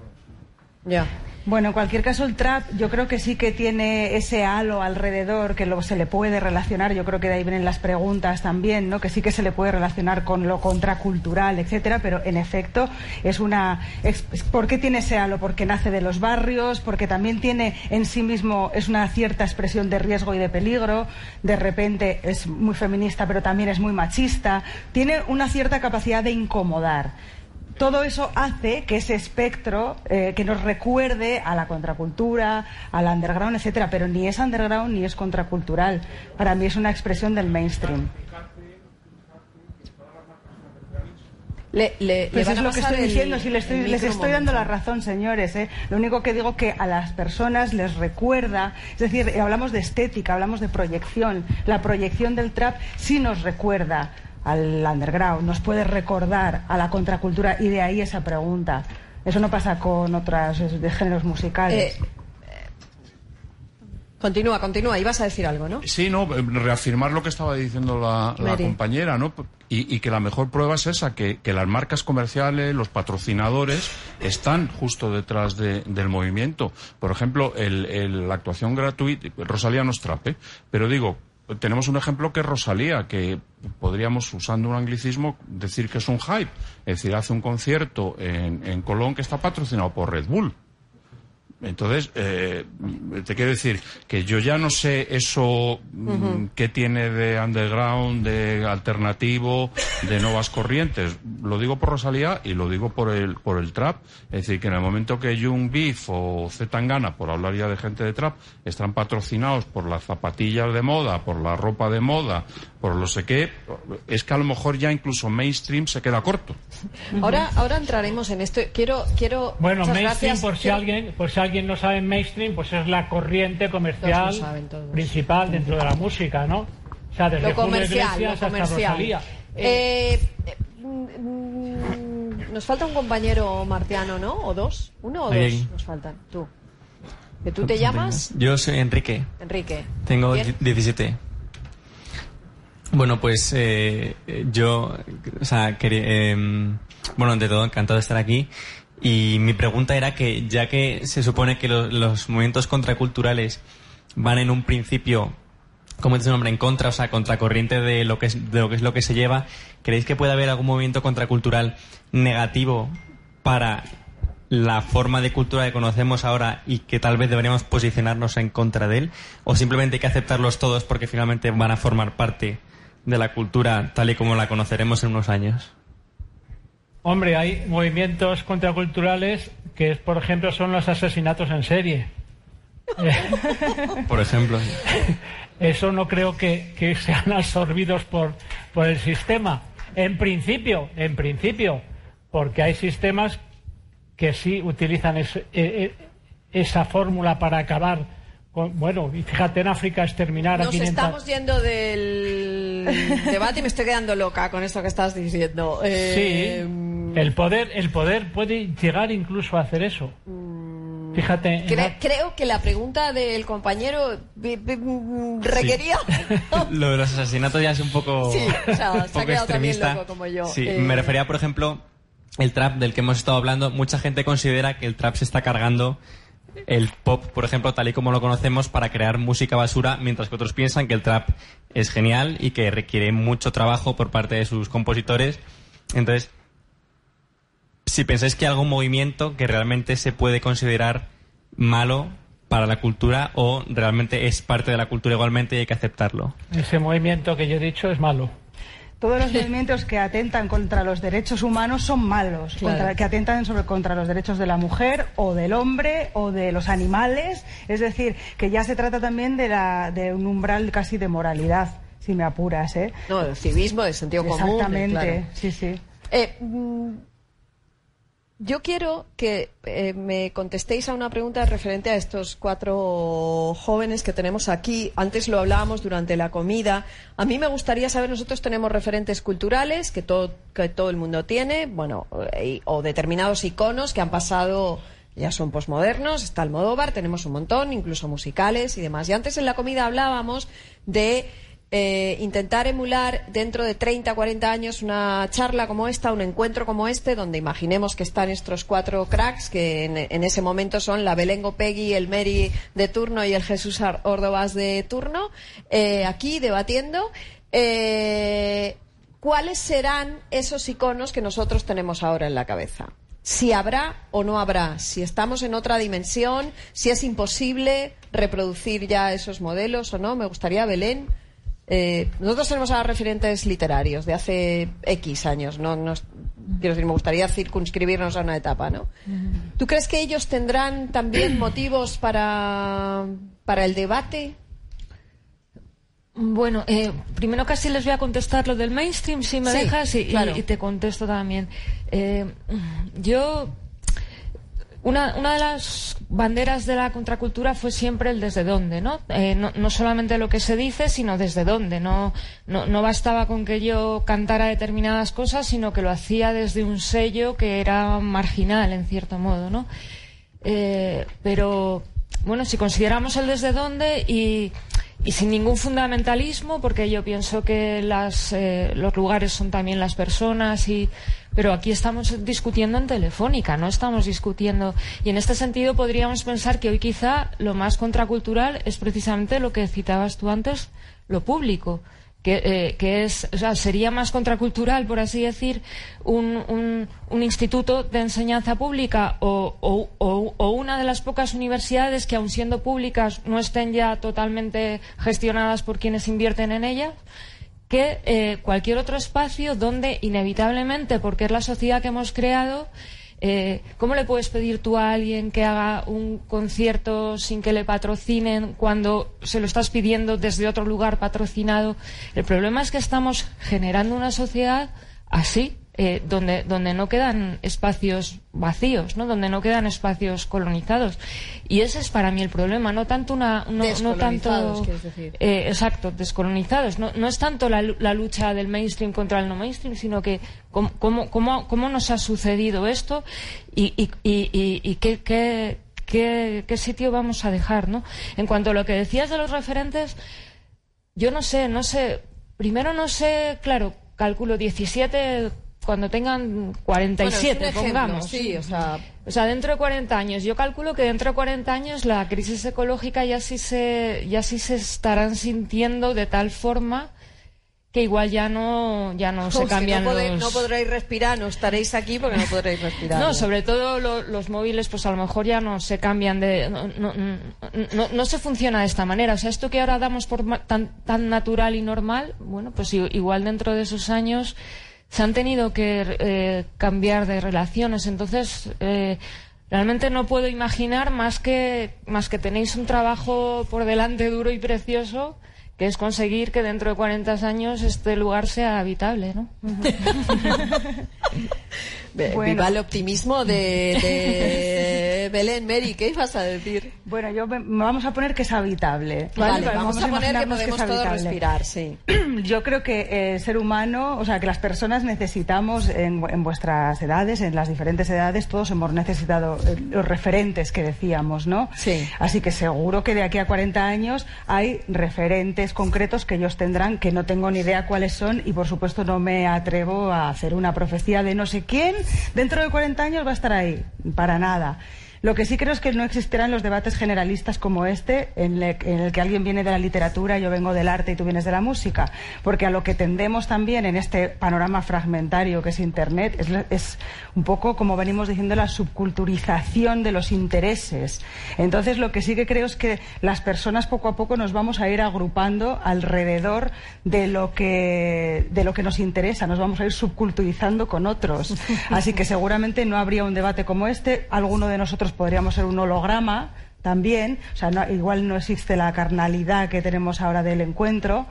Speaker 3: Ya.
Speaker 7: Bueno, en cualquier caso, el trap yo creo que sí que tiene ese halo alrededor que luego se le puede relacionar. Yo creo que de ahí vienen las preguntas también, ¿no? Que sí que se le puede relacionar con lo contracultural, etcétera, pero en efecto es una. ¿Por qué tiene ese halo? Porque nace de los barrios, porque también tiene en sí mismo es una cierta expresión de riesgo y de peligro. De repente es muy feminista, pero también es muy machista. Tiene una cierta capacidad de incomodar todo eso hace que ese espectro eh, que nos recuerde a la contracultura, al underground, etcétera, pero ni es underground ni es contracultural. Para mí es una expresión del mainstream.
Speaker 3: Le, le,
Speaker 7: Pues
Speaker 3: le
Speaker 7: es lo que estoy
Speaker 3: el-
Speaker 7: diciendo, si les estoy, les dando la razón, señores. ¿eh? Lo único que digo que a las personas les recuerda, es decir, hablamos de estética, hablamos de proyección. La proyección del trap sí nos recuerda al underground, nos puede recordar a la contracultura y de ahí esa pregunta. Eso no pasa con otros eh, de géneros musicales.
Speaker 3: Eh, Continúa, continúa. Ibas a decir algo, ¿no?
Speaker 13: Sí, no, eh, reafirmar lo que estaba diciendo la, compañera, ¿no? Y, y que la mejor prueba es esa, que, que las marcas comerciales, los patrocinadores, están justo detrás de- del movimiento. Por ejemplo, el- el- la actuación gratuita, Rosalía no es trap, ¿eh? pero digo, tenemos un ejemplo que es Rosalía, que podríamos, usando un anglicismo, decir que es un hype. Es decir, hace un concierto en, en Colón que está patrocinado por Red Bull. Entonces, eh, te quiero decir que yo ya no sé eso mm,
Speaker 14: Ujú.
Speaker 13: que tiene de underground, de alternativo, de nuevas corrientes. Lo digo por Rosalía y lo digo por el, por el trap. Es decir, que en el momento que Young Beef o Z Tangana, por hablar ya de gente de trap, están patrocinados por las zapatillas de moda, por la ropa de moda, por lo sé qué, es que a lo mejor ya incluso mainstream se queda corto.
Speaker 3: Ahora, ahora entraremos en esto. Quiero, quiero.
Speaker 5: Bueno, mainstream,
Speaker 3: gracias.
Speaker 5: por si
Speaker 3: Quiero-
Speaker 5: alguien, por si alguien no sabe mainstream, pues es la corriente comercial
Speaker 3: Todos lo saben, todos.
Speaker 5: principal dentro de la música, ¿no? O sea, desde
Speaker 3: Lo
Speaker 5: Julio
Speaker 3: comercial,
Speaker 5: Iglesias
Speaker 3: lo
Speaker 5: hasta
Speaker 3: comercial.
Speaker 5: Rosalía.
Speaker 3: Eh, eh, mm, nos falta un compañero martiano, ¿no? ¿O dos? ¿Uno o dos?
Speaker 15: ahí.
Speaker 3: Nos faltan. Tú. ¿Que tú te llamas?
Speaker 15: Yo soy Enrique,
Speaker 3: Enrique.
Speaker 15: tengo
Speaker 3: Bien.
Speaker 15: 17. Bueno, pues eh, yo, o sea, quería, em, bueno, ante todo, encantado de estar aquí. Y mi pregunta era que, ya que se supone que lo- los movimientos contraculturales van en un principio, como dice su nombre, en contra, o sea, contracorriente de lo que es, de lo que es lo que se lleva, ¿creéis que puede haber algún movimiento contracultural negativo para la forma de cultura que conocemos ahora y que tal vez deberíamos posicionarnos en contra de él? ¿O simplemente hay que aceptarlos todos porque finalmente van a formar parte de la cultura tal y como la conoceremos en unos años?
Speaker 5: Hombre, hay movimientos contraculturales que, por ejemplo, son los asesinatos en serie.
Speaker 15: Por ejemplo.
Speaker 5: Eso no creo que, que sean absorbidos por, por el sistema. En principio, en principio, porque hay sistemas que sí utilizan ese- e- e- esa fórmula para acabar bueno, y fíjate en África exterminar a
Speaker 3: Nos
Speaker 5: 500
Speaker 3: estamos yendo del debate y me estoy quedando loca con esto que estás diciendo. Eh,
Speaker 5: Sí, el poder, el poder puede llegar incluso a hacer eso. Fíjate,
Speaker 3: cre-
Speaker 5: la-
Speaker 3: creo que la pregunta del compañero mm, requería.
Speaker 15: Lo de los asesinatos ya es un poco,
Speaker 3: Sí, o sea,
Speaker 15: un
Speaker 3: se ha
Speaker 15: poco
Speaker 3: quedado también
Speaker 15: extremista.
Speaker 3: loco como yo.
Speaker 15: Sí,
Speaker 3: Eh,
Speaker 15: me refería, por ejemplo, el trap del que hemos estado hablando. Mucha gente considera que el trap se está cargando el pop, por ejemplo, tal y como lo conocemos, para crear música basura, mientras que otros piensan que el trap es genial y que requiere mucho trabajo por parte de sus compositores. Entonces, si pensáis que hay algún movimiento que realmente se puede considerar malo para la cultura o realmente es parte de la cultura igualmente y hay que aceptarlo.
Speaker 5: ese movimiento que yo he dicho es malo.
Speaker 7: Todos los movimientos que atentan contra los derechos humanos son malos,
Speaker 3: Claro.
Speaker 7: contra- que atentan sobre contra los derechos de la mujer o del hombre o de los animales. Es decir, que ya se trata también de, la, de un umbral casi de moralidad, si me apuras, ¿eh?
Speaker 3: No, el civismo, el sentido común.
Speaker 7: Exactamente,
Speaker 3: claro.
Speaker 7: sí, sí.
Speaker 3: Eh, mm, yo quiero que eh, me contestéis a una pregunta referente a estos cuatro jóvenes que tenemos aquí. Antes lo hablábamos durante la comida. A mí me gustaría saber, nosotros tenemos referentes culturales que todo, que todo el mundo tiene, bueno, o determinados iconos que han pasado, ya son posmodernos, está Almodóvar, tenemos un montón, incluso musicales y demás. Y antes en la comida hablábamos de eh, intentar emular dentro de 30, 40 años una charla como esta, un encuentro como este, donde imaginemos que están estos cuatro cracks, que en, ese momento son la Belengo Peggy, el Mary de turno y el Jesús Ordovás de turno, eh, aquí debatiendo. eh, ¿Cuáles serán esos iconos que nosotros tenemos ahora en la cabeza? Si habrá o no habrá, si estamos en otra dimensión, si es imposible reproducir ya esos modelos o no. Me gustaría, Belén, eh, nosotros tenemos ahora referentes literarios de hace X años, no, quiero decir, me gustaría circunscribirnos a una etapa, ¿no? ¿Tú crees que ellos tendrán también motivos para, para el debate?
Speaker 6: Bueno, eh, primero casi les voy a contestar lo del mainstream, si me
Speaker 3: Sí,
Speaker 6: dejas, y, y-
Speaker 3: claro.
Speaker 6: y te contesto también. Eh, yo, una, una de las banderas de la contracultura fue siempre el desde dónde, ¿no? Eh, no, no solamente lo que se dice, sino desde dónde. No, no, no bastaba con que yo cantara determinadas cosas, sino que lo hacía desde un sello que era marginal, en cierto modo, ¿no? Eh, pero, bueno, si consideramos el desde dónde y, y sin ningún fundamentalismo, porque yo pienso que las, eh, los lugares son también las personas, y, pero aquí estamos discutiendo en telefónica, no estamos discutiendo. Y en este sentido podríamos pensar que hoy quizá lo más contracultural es precisamente lo que citabas tú antes, lo público. Que, eh, que es, o sea, sería más contracultural, por así decir, un, un, instituto de enseñanza pública o- o una de las pocas universidades que, aun siendo públicas, no estén ya totalmente gestionadas por quienes invierten en ellas, que eh, cualquier otro espacio donde, inevitablemente, porque es la sociedad que hemos creado, eh, ¿Cómo le puedes pedir tú a alguien que haga un concierto sin que le patrocinen cuando se lo estás pidiendo desde otro lugar patrocinado? El problema es que estamos generando una sociedad así, eh, donde, donde no quedan espacios vacíos, ¿no? donde no quedan espacios colonizados. Y ese es para mí el problema, no tanto una. No, no
Speaker 3: Descolonizados,
Speaker 6: tanto,
Speaker 3: quieres decir.
Speaker 6: eh, exacto, descolonizados. No, no es tanto la, lu- la lucha del mainstream contra el no mainstream, sino que cómo, cómo, cómo, cómo nos ha sucedido esto y, y, y, y- y qué, qué, qué, qué sitio vamos a dejar. ¿no? En cuanto a lo que decías de los referentes, yo no sé, no sé. Primero no sé, claro, calculo 17 cuando tengan 47,
Speaker 3: Bueno, ejemplo,
Speaker 6: pongamos.
Speaker 3: sí, o sea-
Speaker 6: O sea, dentro de 40 años. Yo calculo que dentro de 40 años la crisis ecológica ya sí se, ya sí se estarán sintiendo de tal forma que igual ya no, ya no se cambian
Speaker 3: no, podéis-
Speaker 6: los...
Speaker 3: no podréis respirar, no estaréis aquí porque no podréis respirar.
Speaker 6: No, sobre todo lo- los móviles, pues a lo mejor ya no se cambian de. No, no, no- se funciona de esta manera. O sea, esto que ahora damos por tan, tan natural y normal, bueno, pues igual dentro de esos años se han tenido que eh, cambiar de relaciones. Entonces, eh, realmente no puedo imaginar más que, más que tenéis un trabajo por delante duro y precioso que es conseguir que dentro de 40 años este lugar sea habitable, ¿no?
Speaker 7: Bueno.
Speaker 3: Viva el optimismo de, de Belén, Mary, ¿qué ibas a decir?
Speaker 7: Bueno, yo vamos a poner que es habitable.
Speaker 3: Vale, vamos a poner que podemos
Speaker 7: es
Speaker 3: todos respirar, sí.
Speaker 7: Yo creo que eh, el ser humano, o sea, que las personas necesitamos en, en vuestras edades, en las diferentes edades, todos hemos necesitado eh, los referentes que decíamos, ¿no?
Speaker 3: Sí.
Speaker 7: Así que seguro que de aquí a 40 años hay referentes concretos que ellos tendrán, que no tengo ni idea cuáles son y por supuesto no me atrevo a hacer una profecía de no sé quién dentro de 40 años va a estar ahí, para nada. Lo que sí creo es que no existirán los debates generalistas como este, en, le- en el que alguien viene de la literatura, yo vengo del arte y tú vienes de la música. Porque a lo que tendemos también en este panorama fragmentario que es Internet es, es un poco, como venimos diciendo, la subculturización de los intereses. Entonces, lo que sí que creo es que las personas poco a poco nos vamos a ir agrupando alrededor de lo que, de lo que nos interesa, nos vamos a ir subculturizando con otros. Así que seguramente no habría un debate como este. Alguno de nosotros podríamos ser un holograma también. O sea, no- igual no existe la carnalidad que tenemos ahora del encuentro,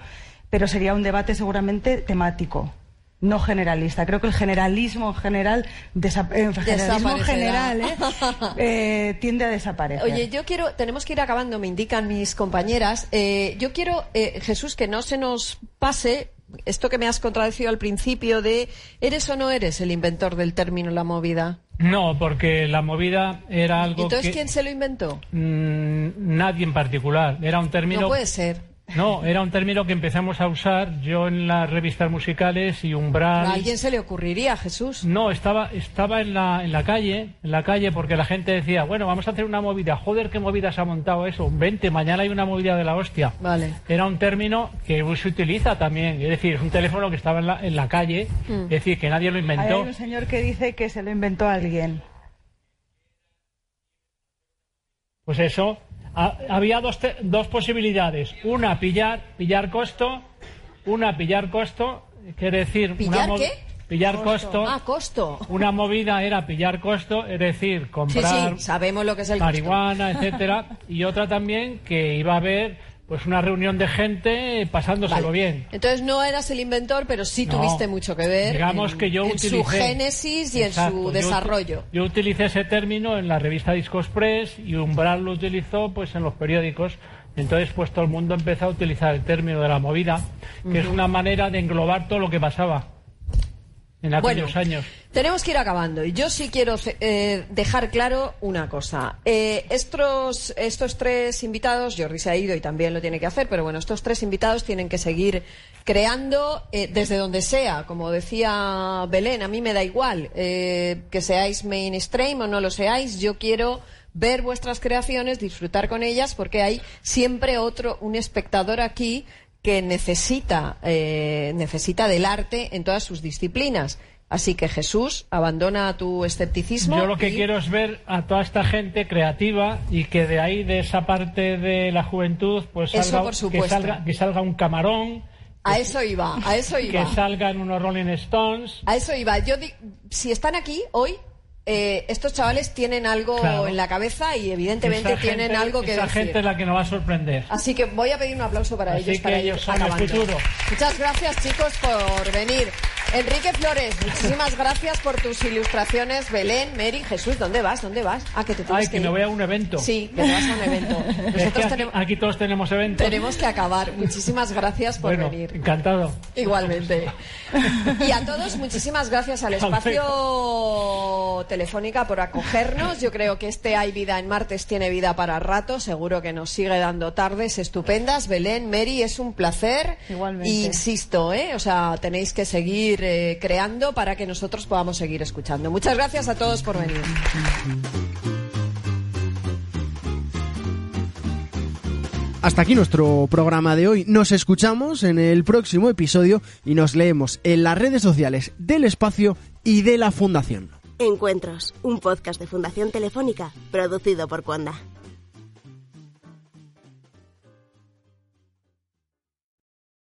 Speaker 7: pero sería un debate seguramente temático. No generalista. Creo que el generalismo en general, desa- eh, generalismo general ¿eh? Eh, tiende a desaparecer.
Speaker 3: Oye, yo quiero, tenemos que ir acabando, me indican mis compañeras. Eh, yo quiero, eh, Jesús, que no se nos pase esto que me has contradecido al principio de ¿eres o no eres el inventor del término la movida?
Speaker 5: No, porque la movida era algo
Speaker 3: Entonces,
Speaker 5: que
Speaker 3: ¿quién se lo inventó?
Speaker 5: mm, nadie en particular. Era un término.
Speaker 3: No puede ser.
Speaker 5: No, era un término que empezamos a usar yo en las revistas musicales y Umbral.
Speaker 3: ¿A alguien se le ocurriría, Jesús?
Speaker 5: No, estaba, estaba en la, en la calle, en la calle, porque la gente decía, bueno, vamos a hacer una movida. Joder, qué movida se ha montado eso. Vente, mañana hay una movida de la hostia.
Speaker 3: Vale.
Speaker 5: Era un término que se utiliza también. Es decir, es un teléfono que estaba en la, en la calle.
Speaker 7: Mm.
Speaker 5: Es decir, que nadie lo
Speaker 7: Hay
Speaker 5: inventó.
Speaker 7: un señor que dice que se lo inventó alguien.
Speaker 5: Pues eso, ha- había dos, te- dos posibilidades. Una, pillar, pillar costo. Una, pillar costo. Quiere decir...
Speaker 3: ¿Pillar
Speaker 5: una
Speaker 3: qué?
Speaker 5: Pillar costo.
Speaker 3: Ah, costo.
Speaker 5: Una movida era pillar costo, es decir, comprar
Speaker 3: sí, sabemos lo que es el costo.
Speaker 5: marihuana, etcétera, y otra también que iba a haber pues una reunión de gente pasándoselo
Speaker 3: Vale.
Speaker 5: bien.
Speaker 3: Entonces no eras el inventor, pero sí
Speaker 5: No.
Speaker 3: tuviste mucho que ver
Speaker 5: Digamos
Speaker 3: en,
Speaker 5: que yo
Speaker 3: en su génesis y
Speaker 5: Exacto,
Speaker 3: en su desarrollo.
Speaker 5: Yo, utilicé ese término en la revista Discos Press y Umbral lo utilizó pues en los periódicos. Entonces pues todo el mundo empezó a utilizar el término de la movida, que es una manera de englobar todo lo que pasaba en aquellos
Speaker 3: Bueno,
Speaker 5: años.
Speaker 3: Tenemos que ir acabando y yo sí quiero eh, dejar claro una cosa. Eh, estos, estos tres invitados, Jordi se ha ido y también lo tiene que hacer, pero bueno, estos tres invitados tienen que seguir creando eh, desde donde sea. Como decía Belén, a mí me da igual que seáis mainstream o no lo seáis, yo quiero ver vuestras creaciones, disfrutar con ellas, porque hay siempre otro, un espectador aquí que necesita, eh, necesita del arte en todas sus disciplinas. Así que Jesús, abandona tu escepticismo.
Speaker 5: Yo lo que
Speaker 3: y-
Speaker 5: quiero es ver a toda esta gente creativa y que de ahí, de esa parte de la juventud, pues
Speaker 3: Eso
Speaker 5: salga,
Speaker 3: por
Speaker 5: que salga, que salga un camarón,
Speaker 3: A eso iba, a eso
Speaker 5: que
Speaker 3: iba.
Speaker 5: salgan unos Rolling Stones.
Speaker 3: A eso iba. Yo di- si están aquí hoy, eh, estos chavales tienen algo
Speaker 5: Claro.
Speaker 3: en la cabeza y evidentemente
Speaker 5: Esa
Speaker 3: tienen
Speaker 5: gente-
Speaker 3: algo que
Speaker 5: Esa
Speaker 3: decir.
Speaker 5: gente es la que nos va a sorprender.
Speaker 3: Así que voy a pedir un aplauso para
Speaker 5: Así
Speaker 3: ellos,
Speaker 5: que
Speaker 3: para
Speaker 5: ellos son el futuro.
Speaker 3: Muchas gracias, chicos, por venir. Enrique Flores, muchísimas gracias por tus ilustraciones. Belén, Mary, Jesús, ¿dónde vas? ¿Dónde vas? Ah, que te tienes
Speaker 5: Ay, que me voy a un evento.
Speaker 3: Sí, que te vas a un evento.
Speaker 5: Es que
Speaker 3: Nosotros
Speaker 5: aquí,
Speaker 3: tenemos,
Speaker 5: aquí todos tenemos eventos.
Speaker 3: tenemos que acabar. Muchísimas gracias por
Speaker 5: bueno,
Speaker 3: venir.
Speaker 5: encantado.
Speaker 3: Igualmente. Y a todos, muchísimas gracias al espacio Telefónica por acogernos. Yo creo que este Hay Vida en Martes tiene vida para rato. Seguro que nos sigue dando tardes estupendas. Belén, Mary, es un placer.
Speaker 7: Igualmente.
Speaker 3: Y insisto, ¿eh? O sea, tenéis que seguir creando para que nosotros podamos seguir escuchando. Muchas gracias a todos por venir.
Speaker 2: Hasta aquí nuestro programa de hoy. Nos escuchamos en el próximo episodio y nos leemos en las redes sociales del espacio y de la Fundación.
Speaker 1: Encuentros, un podcast de Fundación Telefónica producido por Cuanda.